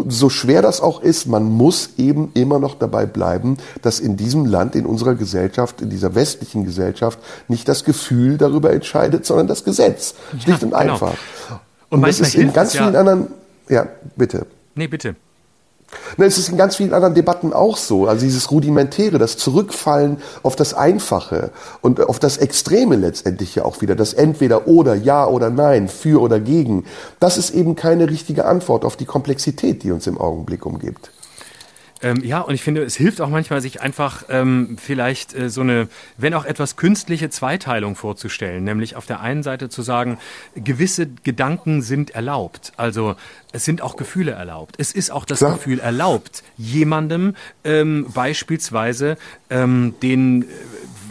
so schwer das auch ist, man muss eben immer noch dabei bleiben, dass in diesem Land, in unserer Gesellschaft, in dieser westlichen Gesellschaft nicht das Gefühl darüber entscheidet, sondern das Gesetz. Schlicht ja, und genau. einfach. Und, und das ist in ganz vielen ja. anderen, ja, bitte. Nee, bitte. Ne, es ist in ganz vielen anderen Debatten auch so. Also dieses Rudimentäre, das Zurückfallen auf das Einfache und auf das Extreme letztendlich ja auch wieder, das entweder oder, ja oder nein, für oder gegen, das ist eben keine richtige Antwort auf die Komplexität, die uns im Augenblick umgibt. Ähm, ja, und ich finde, es hilft auch manchmal, sich einfach ähm, vielleicht äh, so eine, wenn auch etwas künstliche Zweiteilung vorzustellen. Nämlich auf der einen Seite zu sagen, gewisse Gedanken sind erlaubt. Also es sind auch Gefühle erlaubt. Es ist auch das Klar. Gefühl erlaubt, jemandem ähm, beispielsweise ähm, den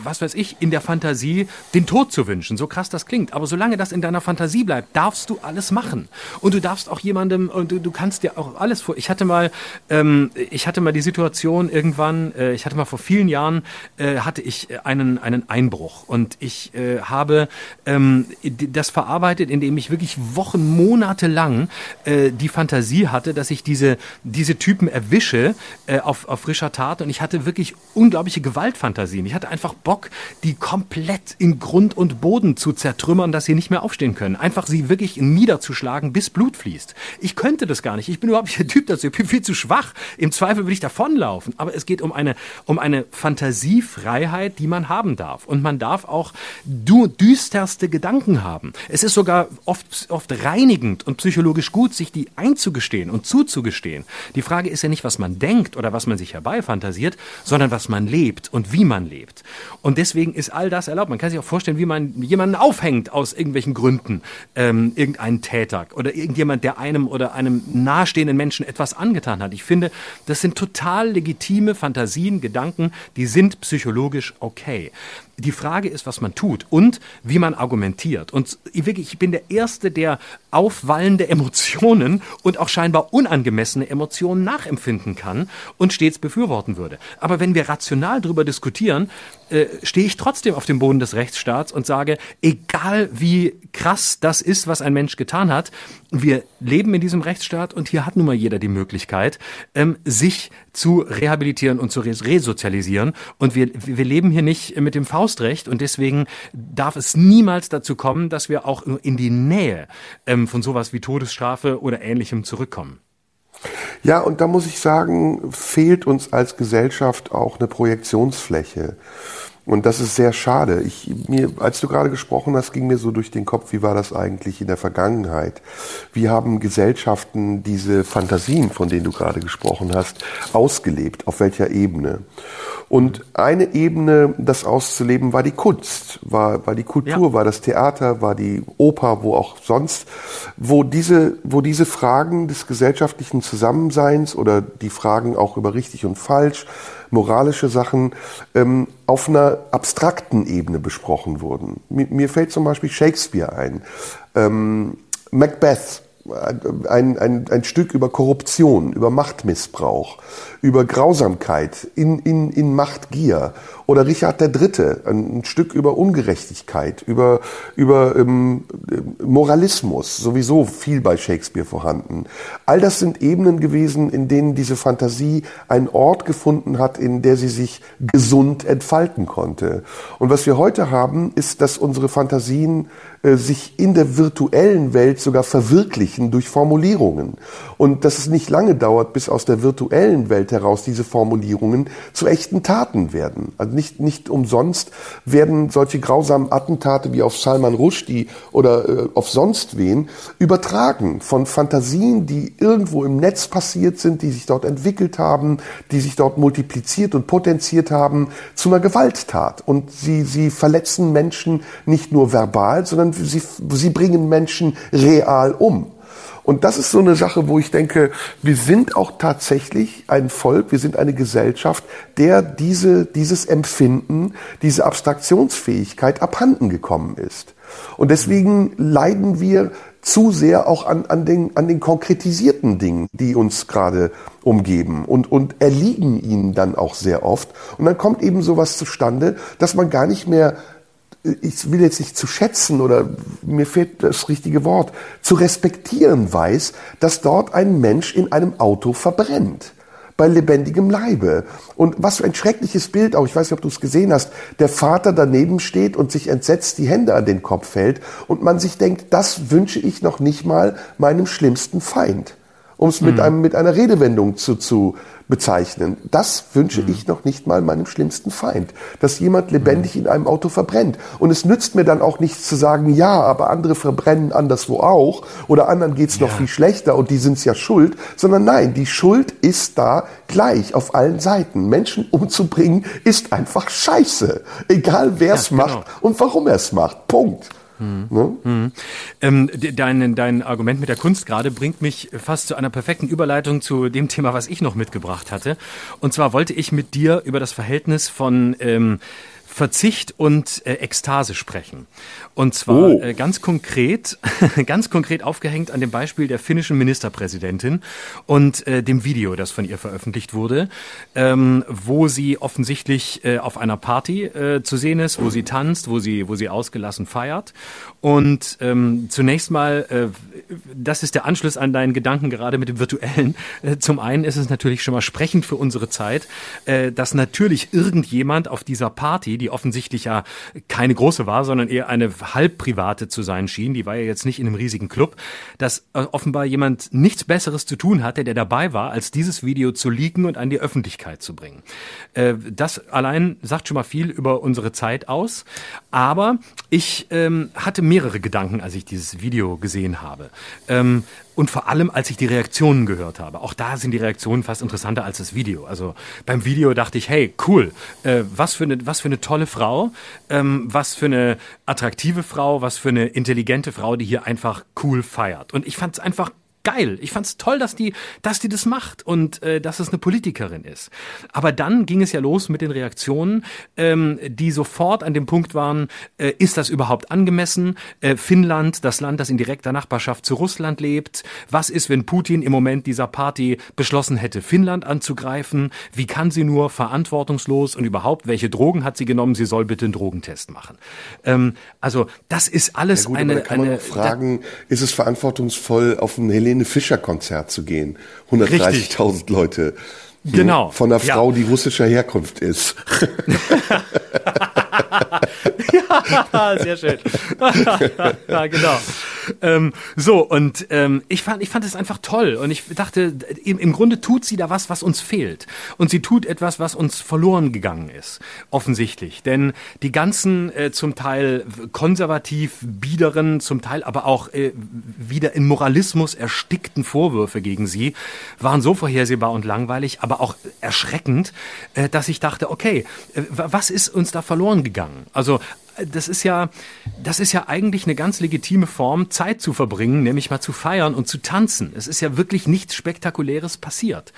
was weiß ich, in der Fantasie den Tod zu wünschen. So krass das klingt. Aber solange das in deiner Fantasie bleibt, darfst du alles machen. Und du darfst auch jemandem, und du, du kannst dir auch alles vor. Ich hatte mal, ähm, ich hatte mal die Situation irgendwann, äh, ich hatte mal vor vielen Jahren, äh, hatte ich einen, einen Einbruch. Und ich äh, habe ähm, das verarbeitet, indem ich wirklich Wochen, Monate lang äh, die Fantasie hatte, dass ich diese, diese Typen erwische äh, auf, auf frischer Tat. Und ich hatte wirklich unglaubliche Gewaltfantasien. Ich hatte einfach Bock, Bock, die komplett in Grund und Boden zu zertrümmern, dass sie nicht mehr aufstehen können. Einfach sie wirklich niederzuschlagen, bis Blut fließt. Ich könnte das gar nicht. Ich bin überhaupt nicht der Typ dazu. Ich bin viel zu schwach. Im Zweifel würde ich davonlaufen. Aber es geht um eine, um eine Fantasiefreiheit, die man haben darf. Und man darf auch du, düsterste Gedanken haben. Es ist sogar oft, oft reinigend und psychologisch gut, sich die einzugestehen und zuzugestehen. Die Frage ist ja nicht, was man denkt oder was man sich herbeifantasiert, sondern was man lebt und wie man lebt. Und deswegen ist all das erlaubt. Man kann sich auch vorstellen, wie man jemanden aufhängt aus irgendwelchen Gründen, ähm, irgendeinen Täter oder irgendjemand, der einem oder einem nahestehenden Menschen etwas angetan hat. Ich finde, das sind total legitime Fantasien, Gedanken, die sind psychologisch okay. Die Frage ist, was man tut und wie man argumentiert. Und wirklich, ich bin der Erste, der aufwallende Emotionen und auch scheinbar unangemessene Emotionen nachempfinden kann und stets befürworten würde. Aber wenn wir rational darüber diskutieren, äh, stehe ich trotzdem auf dem Boden des Rechtsstaats und sage, egal wie krass das ist, was ein Mensch getan hat, wir leben in diesem Rechtsstaat und hier hat nun mal jeder die Möglichkeit, ähm, sich zu rehabilitieren und zu resozialisieren. Und wir, wir leben hier nicht mit dem Faustrecht und deswegen darf es niemals dazu kommen, dass wir auch in die Nähe ähm, von sowas wie Todesstrafe oder Ähnlichem zurückkommen. Ja, und da muss ich sagen, fehlt uns als Gesellschaft auch eine Projektionsfläche. Und das ist sehr schade. Ich, mir, als du gerade gesprochen hast, ging mir so durch den Kopf, wie war das eigentlich in der Vergangenheit? Wie haben Gesellschaften diese Fantasien, von denen du gerade gesprochen hast, ausgelebt? Auf welcher Ebene? Und eine Ebene, das auszuleben, war die Kunst, war, war die Kultur, ja. war das Theater, war die Oper, wo auch sonst, wo diese, wo diese Fragen des gesellschaftlichen Zusammenseins oder die Fragen auch über richtig und falsch, moralische Sachen ähm, auf einer abstrakten Ebene besprochen wurden. Mir, mir fällt zum Beispiel Shakespeare ein. Ähm, Macbeth ein, ein, ein Stück über Korruption, über Machtmissbrauch, über Grausamkeit in, in, in Machtgier. Oder Richard III., ein, Stück über Ungerechtigkeit, über, über ähm, Moralismus, sowieso viel bei Shakespeare vorhanden. All das sind Ebenen gewesen, in denen diese Fantasie einen Ort gefunden hat, in der sie sich gesund entfalten konnte. Und was wir heute haben, ist, dass unsere Fantasien äh, sich in der virtuellen Welt sogar verwirklichen durch Formulierungen. Und dass es nicht lange dauert, bis aus der virtuellen Welt heraus diese Formulierungen zu echten Taten werden. Also nicht, nicht umsonst werden solche grausamen Attentate wie auf Salman Rushdie oder äh, auf sonst wen übertragen von Fantasien, die irgendwo im Netz passiert sind, die sich dort entwickelt haben, die sich dort multipliziert und potenziert haben, zu einer Gewalttat. Und sie, sie verletzen Menschen nicht nur verbal, sondern sie, sie bringen Menschen real um. Und das ist so eine Sache, wo ich denke, wir sind auch tatsächlich ein Volk, wir sind eine Gesellschaft, der diese, dieses Empfinden, diese Abstraktionsfähigkeit abhanden gekommen ist. Und deswegen leiden wir zu sehr auch an, an, den, an den konkretisierten Dingen, die uns gerade umgeben und, und erliegen ihnen dann auch sehr oft. Und dann kommt eben sowas zustande, dass man gar nicht mehr ich will jetzt nicht zu schätzen oder mir fehlt das richtige Wort, zu respektieren weiß, dass dort ein Mensch in einem Auto verbrennt. Bei lebendigem Leibe. Und was für ein schreckliches Bild auch, ich weiß nicht, ob du es gesehen hast, der Vater daneben steht und sich entsetzt die Hände an den Kopf hält und man sich denkt, das wünsche ich noch nicht mal meinem schlimmsten Feind um es mit, mhm. einem, mit einer Redewendung zu, zu bezeichnen. Das wünsche mhm. ich noch nicht mal meinem schlimmsten Feind, dass jemand lebendig mhm. in einem Auto verbrennt. Und es nützt mir dann auch nichts zu sagen, ja, aber andere verbrennen anderswo auch oder anderen geht's ja. noch viel schlechter und die sind's ja schuld, sondern nein, die Schuld ist da gleich auf allen Seiten. Menschen umzubringen ist einfach scheiße, egal wer es ja, genau. macht und warum er es macht. Punkt. Hm. Ne? Hm. Ähm, dein, dein Argument mit der Kunst gerade bringt mich fast zu einer perfekten Überleitung zu dem Thema, was ich noch mitgebracht hatte. Und zwar wollte ich mit dir über das Verhältnis von ähm, Verzicht und äh, Ekstase sprechen. Und zwar oh. äh, ganz konkret, ganz konkret aufgehängt an dem Beispiel der finnischen Ministerpräsidentin und äh, dem Video, das von ihr veröffentlicht wurde, ähm, wo sie offensichtlich äh, auf einer Party äh, zu sehen ist, wo sie tanzt, wo sie, wo sie ausgelassen feiert. Und ähm, zunächst mal, äh, das ist der Anschluss an deinen Gedanken gerade mit dem Virtuellen. Äh, zum einen ist es natürlich schon mal sprechend für unsere Zeit, äh, dass natürlich irgendjemand auf dieser Party, die offensichtlich ja keine große war, sondern eher eine halb private zu sein schien, die war ja jetzt nicht in einem riesigen Club, dass äh, offenbar jemand nichts Besseres zu tun hatte, der dabei war, als dieses Video zu leaken und an die Öffentlichkeit zu bringen. Äh, das allein sagt schon mal viel über unsere Zeit aus. Aber ich ähm, hatte mehrere Gedanken, als ich dieses Video gesehen habe. Und vor allem, als ich die Reaktionen gehört habe. Auch da sind die Reaktionen fast interessanter als das Video. Also beim Video dachte ich, hey, cool, äh, was, für eine, was für eine tolle Frau, ähm, was für eine attraktive Frau, was für eine intelligente Frau, die hier einfach cool feiert. Und ich fand es einfach geil. Ich fand's toll, dass die, dass die das macht und äh, dass es eine Politikerin ist. Aber dann ging es ja los mit den Reaktionen, ähm, die sofort an dem Punkt waren: äh, Ist das überhaupt angemessen? Äh, Finnland, das Land, das in direkter Nachbarschaft zu Russland lebt. Was ist, wenn Putin im Moment dieser Party beschlossen hätte, Finnland anzugreifen? Wie kann sie nur verantwortungslos und überhaupt? Welche Drogen hat sie genommen? Sie soll bitte einen Drogentest machen. Ähm, also das ist alles ja gut, eine. da kann man eine, fragen: Ist es verantwortungsvoll, auf einen Helene Helene Fischer Konzert zu gehen. 130.000 Leute. Genau. Von einer Frau, ja. die russischer Herkunft ist. ja, sehr schön. ja, genau. Ähm, so, und ähm, ich fand ich fand es einfach toll. Und ich dachte, im, im Grunde tut sie da was, was uns fehlt. Und sie tut etwas, was uns verloren gegangen ist. Offensichtlich. Denn die ganzen äh, zum Teil konservativ biederen, zum Teil aber auch äh, wieder in Moralismus erstickten Vorwürfe gegen sie waren so vorhersehbar und langweilig, aber auch erschreckend, äh, dass ich dachte, okay, äh, was ist uns da verloren gegangen? Also das ist ja, das ist ja eigentlich eine ganz legitime Form, Zeit zu verbringen, nämlich mal zu feiern und zu tanzen. Es ist ja wirklich nichts Spektakuläres passiert.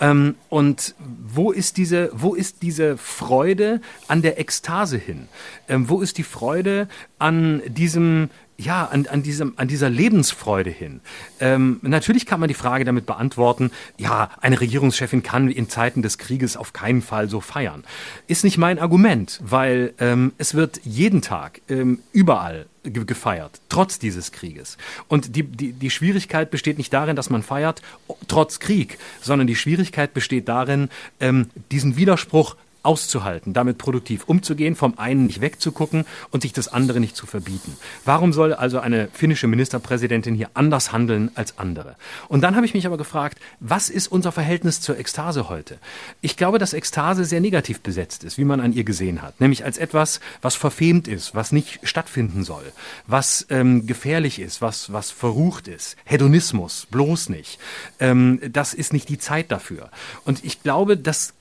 Ähm, und wo ist diese, wo ist diese Freude an der Ekstase hin? Ähm, wo ist die Freude an diesem, ja, an, an, diesem, an dieser Lebensfreude hin. Ähm, natürlich kann man die Frage damit beantworten, ja, eine Regierungschefin kann in Zeiten des Krieges auf keinen Fall so feiern. Ist nicht mein Argument, weil ähm, es wird jeden Tag ähm, überall ge gefeiert, trotz dieses Krieges. Und die, die, die Schwierigkeit besteht nicht darin, dass man feiert, trotz Krieg, sondern die Schwierigkeit besteht darin, ähm, diesen Widerspruch auszuhalten, damit produktiv umzugehen, vom einen nicht wegzugucken und sich das andere nicht zu verbieten. Warum soll also eine finnische Ministerpräsidentin hier anders handeln als andere? Und dann habe ich mich aber gefragt, was ist unser Verhältnis zur Ekstase heute? Ich glaube, dass Ekstase sehr negativ besetzt ist, wie man an ihr gesehen hat, nämlich als etwas, was verfemt ist, was nicht stattfinden soll, was ähm, gefährlich ist, was, was verrucht ist. Hedonismus, bloß nicht. Ähm, das ist nicht die Zeit dafür. Und ich glaube, dass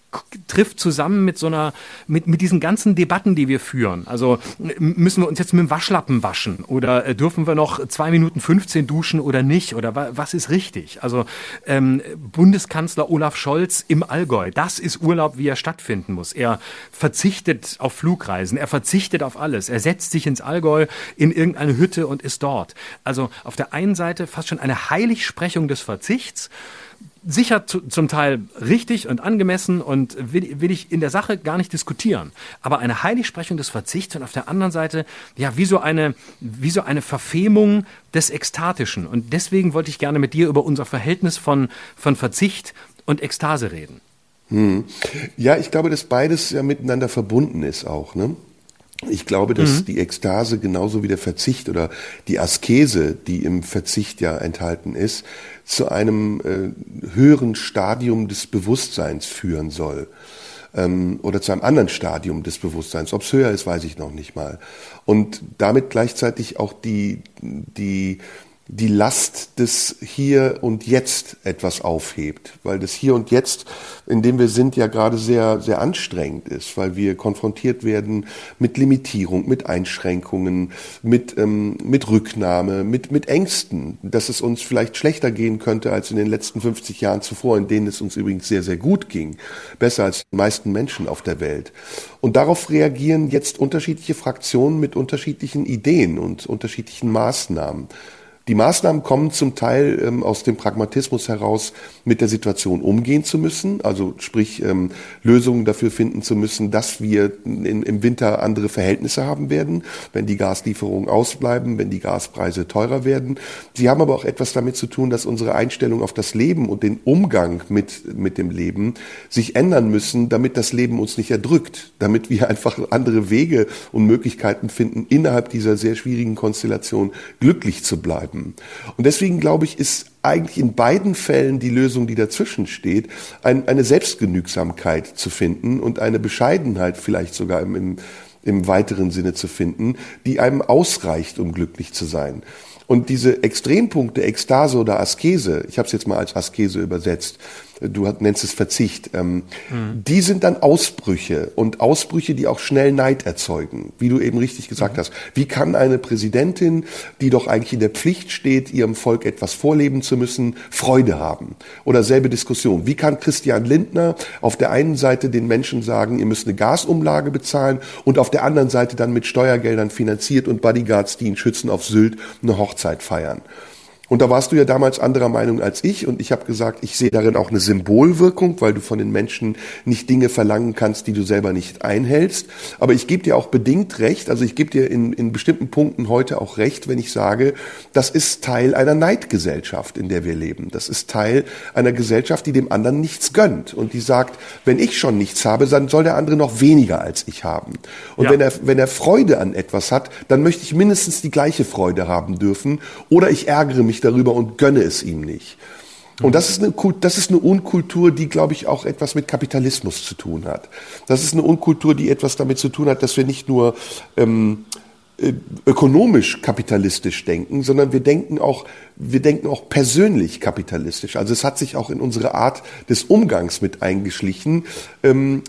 trifft zusammen mit so einer, mit, mit diesen ganzen Debatten, die wir führen. Also müssen wir uns jetzt mit dem Waschlappen waschen oder äh, dürfen wir noch zwei Minuten 15 duschen oder nicht oder wa was ist richtig? Also ähm, Bundeskanzler Olaf Scholz im Allgäu, das ist Urlaub, wie er stattfinden muss. Er verzichtet auf Flugreisen, er verzichtet auf alles, er setzt sich ins Allgäu in irgendeine Hütte und ist dort. Also auf der einen Seite fast schon eine Heiligsprechung des Verzichts sicher zu, zum Teil richtig und angemessen und will, will ich in der Sache gar nicht diskutieren. Aber eine Heiligsprechung des Verzichts und auf der anderen Seite, ja, wie so eine, wie so eine Verfemung des Ekstatischen. Und deswegen wollte ich gerne mit dir über unser Verhältnis von, von Verzicht und Ekstase reden. Hm. Ja, ich glaube, dass beides ja miteinander verbunden ist auch, ne? Ich glaube, dass mhm. die Ekstase genauso wie der Verzicht oder die Askese, die im Verzicht ja enthalten ist, zu einem äh, höheren Stadium des Bewusstseins führen soll. Ähm, oder zu einem anderen Stadium des Bewusstseins. Ob es höher ist, weiß ich noch nicht mal. Und damit gleichzeitig auch die, die die Last des Hier und Jetzt etwas aufhebt, weil das Hier und Jetzt, in dem wir sind, ja gerade sehr, sehr anstrengend ist, weil wir konfrontiert werden mit Limitierung, mit Einschränkungen, mit, ähm, mit Rücknahme, mit, mit Ängsten, dass es uns vielleicht schlechter gehen könnte als in den letzten 50 Jahren zuvor, in denen es uns übrigens sehr, sehr gut ging, besser als die meisten Menschen auf der Welt. Und darauf reagieren jetzt unterschiedliche Fraktionen mit unterschiedlichen Ideen und unterschiedlichen Maßnahmen. Die Maßnahmen kommen zum Teil ähm, aus dem Pragmatismus heraus, mit der Situation umgehen zu müssen, also sprich ähm, Lösungen dafür finden zu müssen, dass wir in, im Winter andere Verhältnisse haben werden, wenn die Gaslieferungen ausbleiben, wenn die Gaspreise teurer werden. Sie haben aber auch etwas damit zu tun, dass unsere Einstellung auf das Leben und den Umgang mit, mit dem Leben sich ändern müssen, damit das Leben uns nicht erdrückt, damit wir einfach andere Wege und Möglichkeiten finden, innerhalb dieser sehr schwierigen Konstellation glücklich zu bleiben bleiben. Und deswegen glaube ich, ist eigentlich in beiden Fällen die Lösung, die dazwischen steht, ein, eine Selbstgenügsamkeit zu finden und eine Bescheidenheit vielleicht sogar im, im, im weiteren Sinne zu finden, die einem ausreicht, um glücklich zu sein. Und diese Extrempunkte, Ekstase oder Askese, ich habe es jetzt mal als Askese übersetzt, du nennst es Verzicht, ähm, mhm. die sind dann Ausbrüche und Ausbrüche, die auch schnell Neid erzeugen, wie du eben richtig gesagt mhm. hast. Wie kann eine Präsidentin, die doch eigentlich in der Pflicht steht, ihrem Volk etwas vorleben zu müssen, Freude haben? Oder selbe Diskussion. Wie kann Christian Lindner auf der einen Seite den Menschen sagen, ihr müsst eine Gasumlage bezahlen und auf der anderen Seite dann mit Steuergeldern finanziert und Bodyguards, die ihn schützen auf Sylt, eine Hochzeit feiern? Und da warst du ja damals anderer Meinung als ich und ich habe gesagt, ich sehe darin auch eine Symbolwirkung, weil du von den Menschen nicht Dinge verlangen kannst, die du selber nicht einhältst. Aber ich gebe dir auch bedingt recht, also ich gebe dir in, in bestimmten Punkten heute auch recht, wenn ich sage, das ist Teil einer Neidgesellschaft, in der wir leben. Das ist Teil einer Gesellschaft, die dem anderen nichts gönnt und die sagt, wenn ich schon nichts habe, dann soll der andere noch weniger als ich haben. Und ja. wenn er wenn er Freude an etwas hat, dann möchte ich mindestens die gleiche Freude haben dürfen oder ich ärgere mich darüber und gönne es ihm nicht. Und das ist eine, das ist eine Unkultur, die, glaube ich, auch etwas mit Kapitalismus zu tun hat. Das ist eine Unkultur, die etwas damit zu tun hat, dass wir nicht nur ähm, äh, ökonomisch kapitalistisch denken, sondern wir denken auch, wir denken auch persönlich kapitalistisch. Also es hat sich auch in unsere Art des Umgangs mit eingeschlichen, ähm,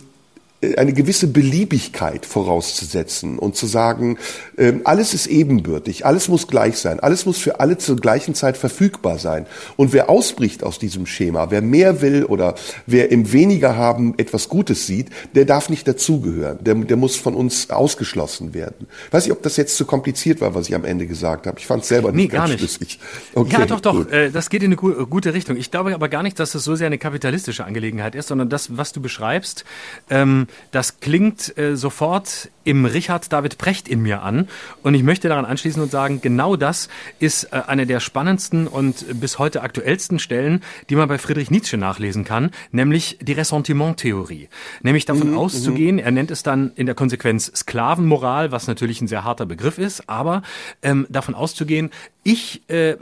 eine gewisse Beliebigkeit vorauszusetzen und zu sagen, äh, alles ist ebenbürtig, alles muss gleich sein, alles muss für alle zur gleichen Zeit verfügbar sein. Und wer ausbricht aus diesem Schema, wer mehr will oder wer im weniger haben etwas Gutes sieht, der darf nicht dazugehören. Der, der muss von uns ausgeschlossen werden. weiß ich, ob das jetzt zu kompliziert war, was ich am Ende gesagt habe. Ich fand es selber nicht nee, ganz gar nicht. schlüssig. Okay, ja, doch, doch. Äh, das geht in eine gute Richtung. Ich glaube aber gar nicht, dass es so sehr eine kapitalistische Angelegenheit ist, sondern das, was du beschreibst, ähm, das klingt äh, sofort im Richard David Precht in mir an. Und ich möchte daran anschließen und sagen, genau das ist äh, eine der spannendsten und bis heute aktuellsten Stellen, die man bei Friedrich Nietzsche nachlesen kann, nämlich die Ressentiment-Theorie. Nämlich davon mhm, auszugehen, mhm. er nennt es dann in der Konsequenz Sklavenmoral, was natürlich ein sehr harter Begriff ist, aber ähm, davon auszugehen, ich, äh,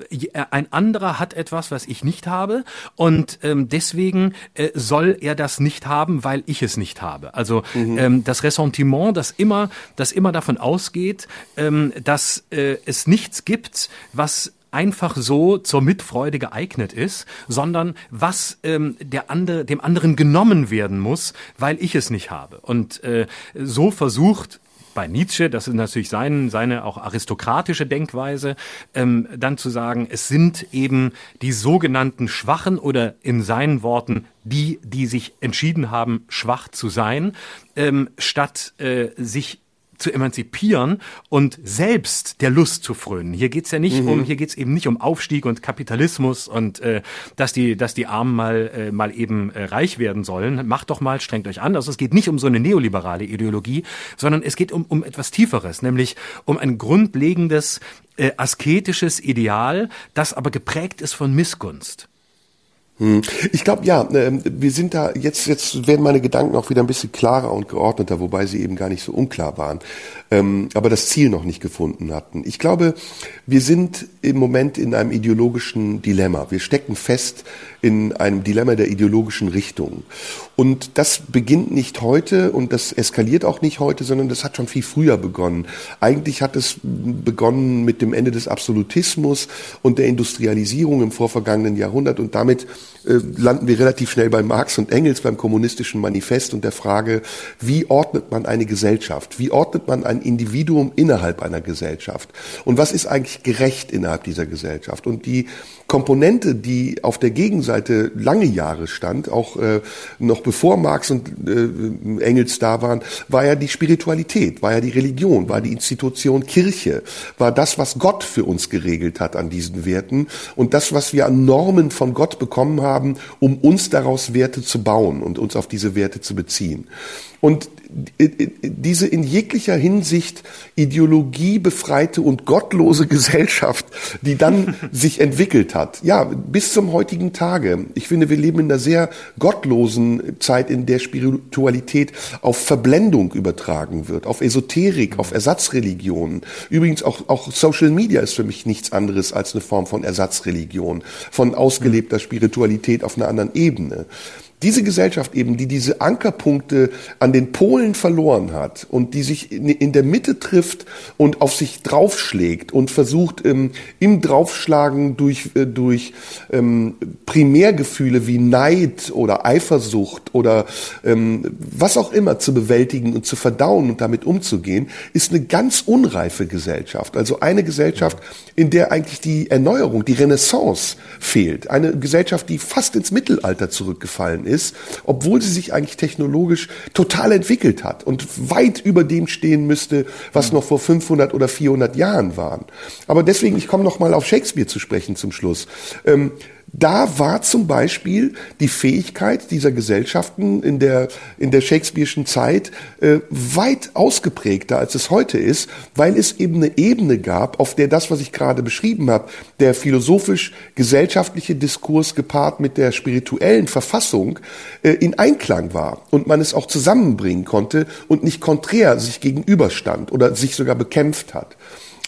ein anderer hat etwas, was ich nicht habe und ähm, deswegen äh, soll er das nicht haben, weil ich es nicht habe. Also mhm. ähm, das Ressentiment, das immer, das immer davon ausgeht, ähm, dass äh, es nichts gibt, was einfach so zur Mitfreude geeignet ist, sondern was ähm, der andere, dem anderen genommen werden muss, weil ich es nicht habe. Und äh, so versucht bei Nietzsche, das ist natürlich sein, seine auch aristokratische Denkweise, ähm, dann zu sagen, es sind eben die sogenannten Schwachen oder in seinen Worten die, die sich entschieden haben, schwach zu sein, ähm, statt äh, sich zu emanzipieren und selbst der Lust zu frönen. Hier geht's ja nicht mhm. um, hier geht's eben nicht um Aufstieg und Kapitalismus und äh, dass die, dass die Armen mal äh, mal eben äh, reich werden sollen. Macht doch mal, strengt euch an. Also es geht nicht um so eine neoliberale Ideologie, sondern es geht um, um etwas Tieferes, nämlich um ein grundlegendes äh, asketisches Ideal, das aber geprägt ist von Missgunst. Hm. Ich glaube, ja, ähm, wir sind da, jetzt, jetzt werden meine Gedanken auch wieder ein bisschen klarer und geordneter, wobei sie eben gar nicht so unklar waren, ähm, aber das Ziel noch nicht gefunden hatten. Ich glaube, wir sind im Moment in einem ideologischen Dilemma. Wir stecken fest in einem Dilemma der ideologischen Richtung. Und das beginnt nicht heute und das eskaliert auch nicht heute, sondern das hat schon viel früher begonnen. Eigentlich hat es begonnen mit dem Ende des Absolutismus und der Industrialisierung im vorvergangenen Jahrhundert und damit äh, landen wir relativ schnell bei Marx und Engels beim kommunistischen Manifest und der Frage, wie ordnet man eine Gesellschaft? Wie ordnet man ein Individuum innerhalb einer Gesellschaft? Und was ist eigentlich gerecht innerhalb dieser Gesellschaft? Und die Komponente, die auf der Gegenseite lange Jahre stand, auch äh, noch bevor Marx und äh, Engels da waren, war ja die Spiritualität, war ja die Religion, war die Institution Kirche, war das, was Gott für uns geregelt hat an diesen Werten und das, was wir an Normen von Gott bekommen haben, um uns daraus Werte zu bauen und uns auf diese Werte zu beziehen. Und diese in jeglicher Hinsicht ideologiebefreite und gottlose Gesellschaft, die dann sich entwickelt hat, ja, bis zum heutigen Tage. Ich finde, wir leben in einer sehr gottlosen Zeit, in der Spiritualität auf Verblendung übertragen wird, auf Esoterik, auf Ersatzreligionen. Übrigens auch, auch Social Media ist für mich nichts anderes als eine Form von Ersatzreligion, von ausgelebter Spiritualität auf einer anderen Ebene diese Gesellschaft eben, die diese Ankerpunkte an den Polen verloren hat und die sich in, der Mitte trifft und auf sich draufschlägt und versucht ähm, im Draufschlagen durch, äh, durch ähm, Primärgefühle wie Neid oder Eifersucht oder ähm, was auch immer zu bewältigen und zu verdauen und damit umzugehen, ist eine ganz unreife Gesellschaft. Also eine Gesellschaft, in der eigentlich die Erneuerung, die Renaissance fehlt. Eine Gesellschaft, die fast ins Mittelalter zurückgefallen ist, obwohl sie sich eigentlich technologisch total entwickelt hat und weit über dem stehen müsste, was noch vor 500 oder 400 Jahren waren. Aber deswegen, ich komme noch mal auf Shakespeare zu sprechen zum Schluss. Ähm, da war zum Beispiel die Fähigkeit dieser Gesellschaften in der, in der Shakespeare'schen Zeit äh, weit ausgeprägter, als es heute ist, weil es eben eine Ebene gab, auf der das, was ich gerade beschrieben habe, der philosophisch-gesellschaftliche Diskurs gepaart mit der spirituellen Verfassung äh, in Einklang war und man es auch zusammenbringen konnte und nicht konträr sich gegenüberstand oder sich sogar bekämpft hat.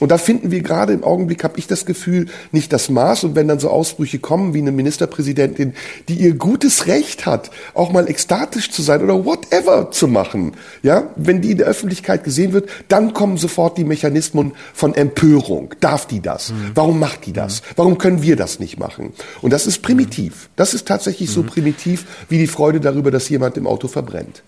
Und da finden wir gerade im Augenblick, habe ich das Gefühl, nicht das Maß. Und wenn dann so Ausbrüche kommen wie eine Ministerpräsidentin, die ihr gutes Recht hat, auch mal ekstatisch zu sein oder whatever zu machen, ja, wenn die in der Öffentlichkeit gesehen wird, dann kommen sofort die Mechanismen von Empörung. Darf die das? Mhm. Warum macht die das? Mhm. Warum können wir das nicht machen? Und das ist primitiv. Das ist tatsächlich mhm. so primitiv wie die Freude darüber, dass jemand im Auto verbrennt.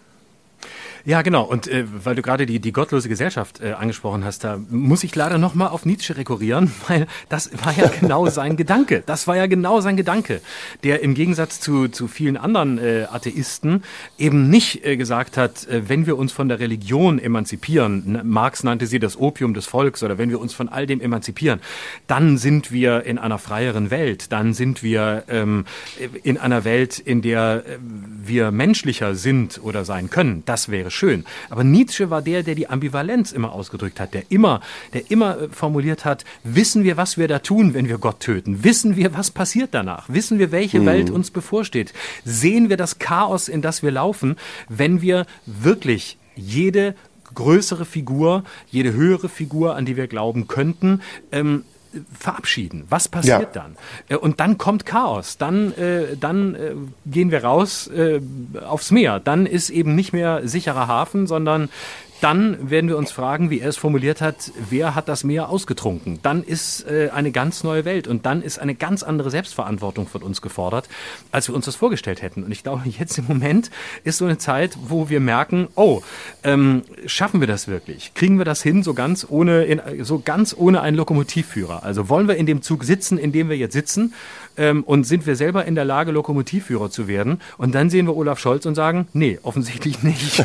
Ja, genau. Und äh, weil du gerade die, die gottlose Gesellschaft äh, angesprochen hast, da muss ich leider nochmal auf Nietzsche rekurrieren, weil das war ja genau sein Gedanke. Das war ja genau sein Gedanke, der im Gegensatz zu, zu vielen anderen äh, Atheisten eben nicht äh, gesagt hat, äh, wenn wir uns von der Religion emanzipieren, Marx nannte sie das Opium des Volks, oder wenn wir uns von all dem emanzipieren, dann sind wir in einer freieren Welt, dann sind wir ähm, in einer Welt, in der äh, wir menschlicher sind oder sein können, das wäre schön. Aber Nietzsche war der, der die Ambivalenz immer ausgedrückt hat, der immer, der immer äh, formuliert hat, wissen wir, was wir da tun, wenn wir Gott töten? Wissen wir, was passiert danach? Wissen wir, welche mhm. Welt uns bevorsteht? Sehen wir das Chaos, in das wir laufen, wenn wir wirklich jede größere Figur, jede höhere Figur, an die wir glauben könnten, ähm, verabschieden. Was passiert ja. dann? Äh, und dann kommt Chaos. Dann, äh, dann äh, gehen wir raus äh, aufs Meer. Dann ist eben nicht mehr sicherer Hafen, sondern dann werden wir uns fragen, wie er es formuliert hat, wer hat das Meer ausgetrunken? Dann ist äh, eine ganz neue Welt und dann ist eine ganz andere Selbstverantwortung von uns gefordert, als wir uns das vorgestellt hätten. Und ich glaube, jetzt im Moment ist so eine Zeit, wo wir merken, oh, ähm, schaffen wir das wirklich? Kriegen wir das hin, so ganz ohne, in, so ganz ohne einen Lokomotivführer? Also wollen wir in dem Zug sitzen, in dem wir jetzt sitzen? ähm, und sind wir selber in der Lage, Lokomotivführer zu werden? Und dann sehen wir Olaf Scholz und sagen, nee, offensichtlich nicht.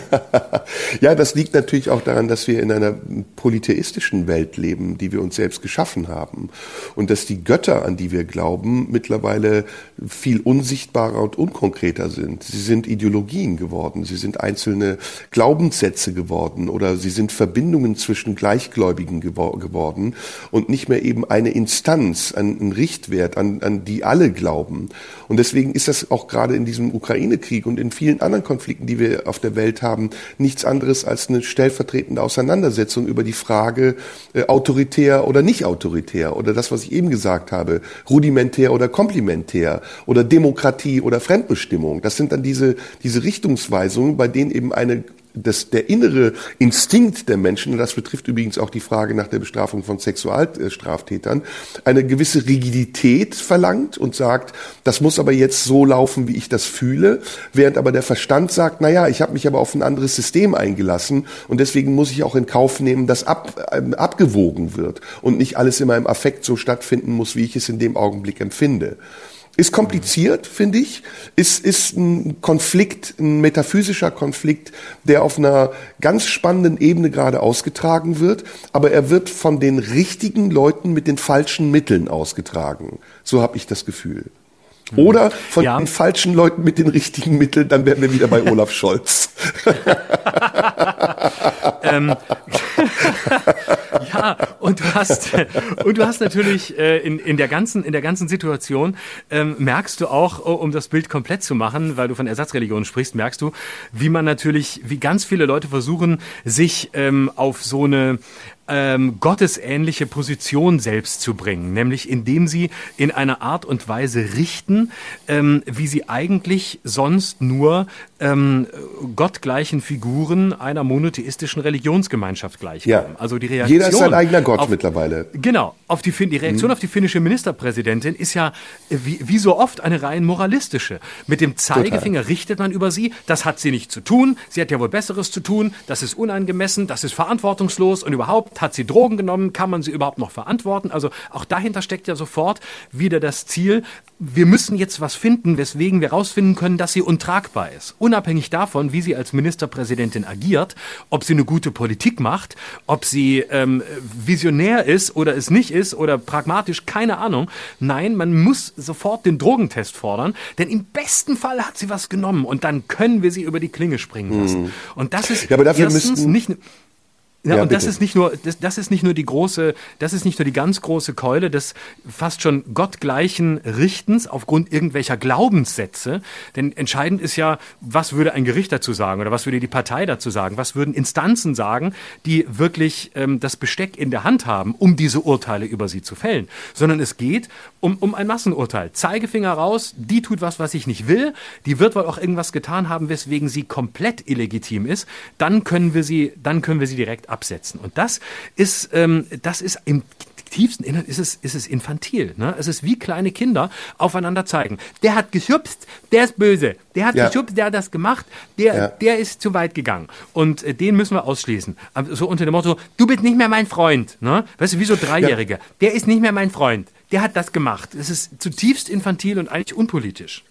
ja, das liegt natürlich auch daran, dass wir in einer polytheistischen Welt leben, die wir uns selbst geschaffen haben. Und dass die Götter, an die wir glauben, mittlerweile viel unsichtbarer und unkonkreter sind. Sie sind Ideologien geworden, sie sind einzelne Glaubenssätze geworden oder sie sind Verbindungen zwischen Gleichgläubigen geworden und nicht mehr eben eine Instanz, ein, Richtwert, an, an die alle glauben. Und deswegen ist das auch gerade in diesem Ukraine-Krieg und in vielen anderen Konflikten, die wir auf der Welt haben, nichts anderes als eine stellvertretende Auseinandersetzung über die Frage äh, autoritär oder nicht autoritär oder das, was ich eben gesagt habe, rudimentär oder komplementär oder Demokratie oder Fremdbestimmung. Das sind dann diese, diese Richtungsweisungen, bei denen eben eine das, der innere Instinkt der Menschen, und das betrifft übrigens auch die Frage nach der Bestrafung von Sexualstraftätern, eine gewisse Rigidität verlangt und sagt, das muss aber jetzt so laufen, wie ich das fühle, während aber der Verstand sagt, na ja, ich habe mich aber auf ein anderes System eingelassen und deswegen muss ich auch in Kauf nehmen, dass ab, äh, abgewogen wird und nicht alles immer im Affekt so stattfinden muss, wie ich es in dem Augenblick empfinde. Ist kompliziert, finde ich. Ist, ist ein Konflikt, ein metaphysischer Konflikt, der auf einer ganz spannenden Ebene gerade ausgetragen wird. Aber er wird von den richtigen Leuten mit den falschen Mitteln ausgetragen. So habe ich das Gefühl. Oder von ja. den falschen Leuten mit den richtigen Mitteln, dann wären wir wieder bei Olaf Scholz. ähm, ja, und du hast und du hast natürlich äh, in, in der ganzen in der ganzen Situation ähm, merkst du auch, oh, um das Bild komplett zu machen, weil du von Ersatzreligion sprichst, merkst du, wie man natürlich, wie ganz viele Leute versuchen, sich ähm, auf so eine ähm, gottesähnliche Position selbst zu bringen, nämlich indem sie in einer Art und Weise richten, ähm, wie sie eigentlich sonst nur ähm, gottgleichen Figuren einer monotheistischen Religionsgemeinschaft gleichkommen. Ja. Also die Reaktion Jeder ist sein eigener Gott auf, mittlerweile. Genau. Auf die, die Reaktion mhm. auf die finnische Ministerpräsidentin ist ja wie, wie so oft eine rein moralistische. Mit dem Zeigefinger Total. richtet man über sie. Das hat sie nicht zu tun. Sie hat ja wohl Besseres zu tun. Das ist unangemessen. Das ist verantwortungslos und überhaupt hat sie Drogen genommen? Kann man sie überhaupt noch verantworten? Also auch dahinter steckt ja sofort wieder das Ziel, wir müssen jetzt was finden, weswegen wir herausfinden können, dass sie untragbar ist. Unabhängig davon, wie sie als Ministerpräsidentin agiert, ob sie eine gute Politik macht, ob sie ähm, visionär ist oder es nicht ist oder pragmatisch, keine Ahnung. Nein, man muss sofort den Drogentest fordern, denn im besten Fall hat sie was genommen und dann können wir sie über die Klinge springen lassen. Mhm. Und das ist ja, aber dafür erstens nicht ja, ja, und das ist nicht nur, das, das ist nicht nur die große, das ist nicht nur die ganz große Keule des fast schon gottgleichen Richtens aufgrund irgendwelcher Glaubenssätze. Denn entscheidend ist ja, was würde ein Gericht dazu sagen oder was würde die Partei dazu sagen? Was würden Instanzen sagen, die wirklich ähm, das Besteck in der Hand haben, um diese Urteile über sie zu fällen? Sondern es geht um, um ein Massenurteil. Zeigefinger raus, die tut was, was ich nicht will, die wird wohl auch irgendwas getan haben, weswegen sie komplett illegitim ist. Dann können wir sie, dann können wir sie direkt absetzen. Und das ist, ähm, das ist im tiefsten Innern ist es, ist es infantil. Ne? Es ist wie kleine Kinder aufeinander zeigen. Der hat geschubst, der ist böse. Der hat ja. geschubst, der hat das gemacht, der, ja. der ist zu weit gegangen. Und äh, den müssen wir ausschließen. So unter dem Motto, du bist nicht mehr mein Freund. Ne? Weißt du, wie so Dreijährige. Ja. Der ist nicht mehr mein Freund. Der hat das gemacht. Es ist zutiefst infantil und eigentlich unpolitisch.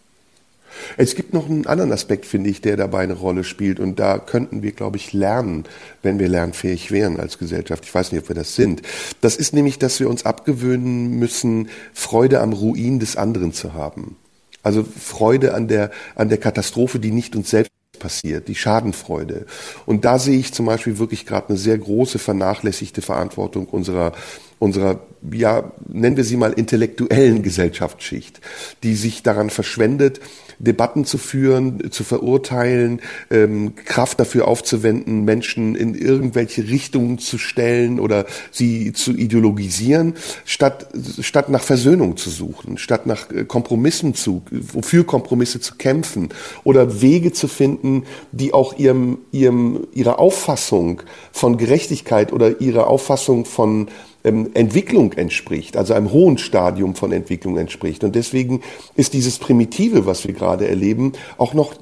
Es gibt noch einen anderen Aspekt, finde ich, der dabei eine Rolle spielt. Und da könnten wir, glaube ich, lernen, wenn wir lernfähig wären als Gesellschaft. Ich weiß nicht, ob wir das sind. Das ist nämlich, dass wir uns abgewöhnen müssen, Freude am Ruin des anderen zu haben. Also Freude an der, an der Katastrophe, die nicht uns selbst passiert, die Schadenfreude. Und da sehe ich zum Beispiel wirklich gerade eine sehr große vernachlässigte Verantwortung unserer unserer, ja, nennen wir sie mal intellektuellen Gesellschaftsschicht, die sich daran verschwendet, Debatten zu führen, zu verurteilen, ähm, Kraft dafür aufzuwenden, Menschen in irgendwelche Richtungen zu stellen oder sie zu ideologisieren, statt, statt nach Versöhnung zu suchen, statt nach äh, Kompromissen zu, für Kompromisse zu kämpfen oder Wege zu finden, die auch ihrem, ihrem, ihrer Auffassung von Gerechtigkeit oder ihrer Auffassung von ähm, Entwicklung entspricht, also einem hohen Stadium von Entwicklung entspricht. Und deswegen ist dieses Primitive, was wir gerade erleben, auch noch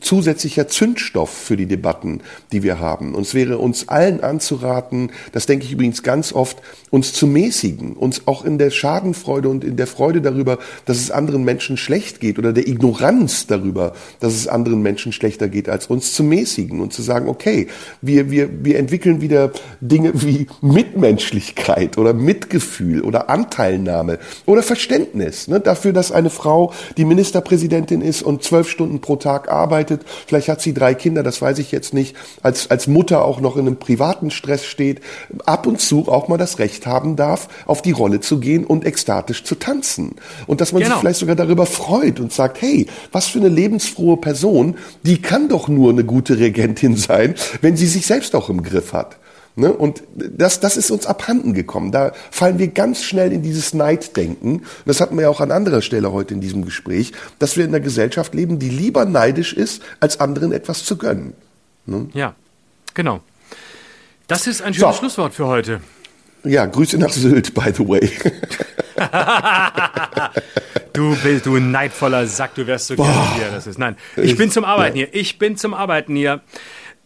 zusätzlicher Zündstoff für die Debatten, die wir haben. Und es wäre uns allen anzuraten, das denke ich übrigens ganz oft, uns zu mäßigen, uns auch in der Schadenfreude und in der Freude darüber, dass es anderen Menschen schlecht geht oder der Ignoranz darüber, dass es anderen Menschen schlechter geht als uns, zu mäßigen und zu sagen, okay, wir, wir, wir entwickeln wieder Dinge wie Mitmenschlichkeit Mitleid oder Mitgefühl oder Anteilnahme oder Verständnis ne, dafür, dass eine Frau die Ministerpräsidentin ist und zwölf Stunden pro Tag arbeitet. Vielleicht hat sie drei Kinder, das weiß ich jetzt nicht. Als, als Mutter auch noch in einem privaten Stress steht. Ab und zu auch mal das Recht haben darf, auf die Rolle zu gehen und ekstatisch zu tanzen. Und dass man genau. sich vielleicht sogar darüber freut und sagt, hey, was für eine lebensfrohe Person, die kann doch nur eine gute Regentin sein, wenn sie sich selbst auch im Griff hat. Ne? Und das, das ist uns abhanden gekommen. Da fallen wir ganz schnell in dieses Neiddenken. Das hatten wir ja auch an anderer Stelle heute in diesem Gespräch, dass wir in einer Gesellschaft leben, die lieber neidisch ist, als anderen etwas zu gönnen. Ne? Ja, genau. Das ist ein schönes so. Schlusswort für heute. Ja, Grüße nach Sylt, by the way. du bist du neidvoller Sack, du wärst so gerne hier. Das ist nein. Ich bin zum Arbeiten ja. hier. Ich bin zum Arbeiten hier.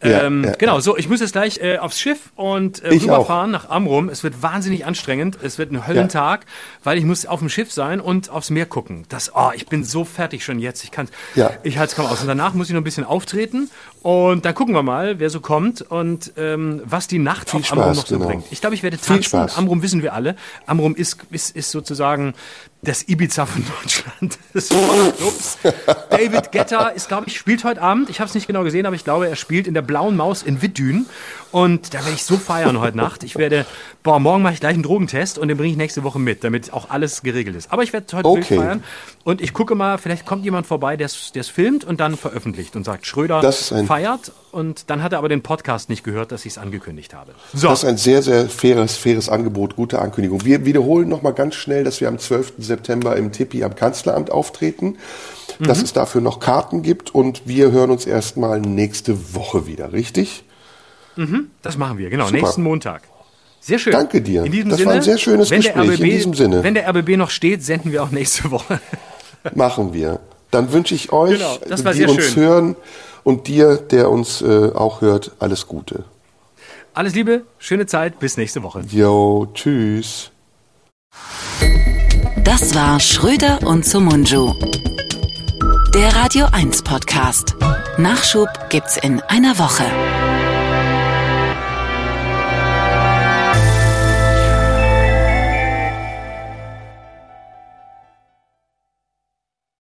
Ähm, ja, genau, so, ich muss jetzt gleich äh, aufs Schiff und äh, rüberfahren nach Amrum. Es wird wahnsinnig anstrengend. Es wird ein Höllentag, ja. weil ich muss auf dem Schiff sein und aufs Meer gucken. Das, oh, ich bin so fertig schon jetzt. Ich kann, ja. ich halte es kaum aus. Und danach muss ich noch ein bisschen auftreten und dann gucken wir mal, wer so kommt und ähm, was die Nacht Spaß, Amrum noch so genau. bringt. Ich glaube, ich werde tanzen. Amrum wissen wir alle. Amrum ist, ist, ist sozusagen das Ibiza von Deutschland. David Getter ist, glaube ich, spielt heute Abend. Ich habe es nicht genau gesehen, aber ich glaube, er spielt in der Blauen Maus in Wittdün. Und da werde ich so feiern heute Nacht. Ich werde, boah, morgen mache ich gleich einen Drogentest und den bringe ich nächste Woche mit, damit auch alles geregelt ist. Aber ich werde heute okay. feiern und ich gucke mal, vielleicht kommt jemand vorbei, der es filmt und dann veröffentlicht und sagt, Schröder feiert. Und dann hat er aber den Podcast nicht gehört, dass ich es angekündigt habe. So. Das ist ein sehr, sehr faires, faires Angebot, gute Ankündigung. Wir wiederholen nochmal ganz schnell, dass wir am 12. September im Tippi am Kanzleramt auftreten dass mhm. es dafür noch Karten gibt und wir hören uns erstmal nächste Woche wieder, richtig? Mhm, das machen wir, genau, Super. nächsten Montag. Sehr schön. Danke dir. In diesem das Sinne, war ein sehr schönes wenn Gespräch. RBB, in diesem Sinne. Wenn der RBB noch steht, senden wir auch nächste Woche. Machen wir. Dann wünsche ich euch, genau, die uns schön. hören und dir, der uns äh, auch hört, alles Gute. Alles Liebe, schöne Zeit, bis nächste Woche. Jo, tschüss. Das war Schröder und Sumunju. Der Radio 1 Podcast. Nachschub gibt's in einer Woche.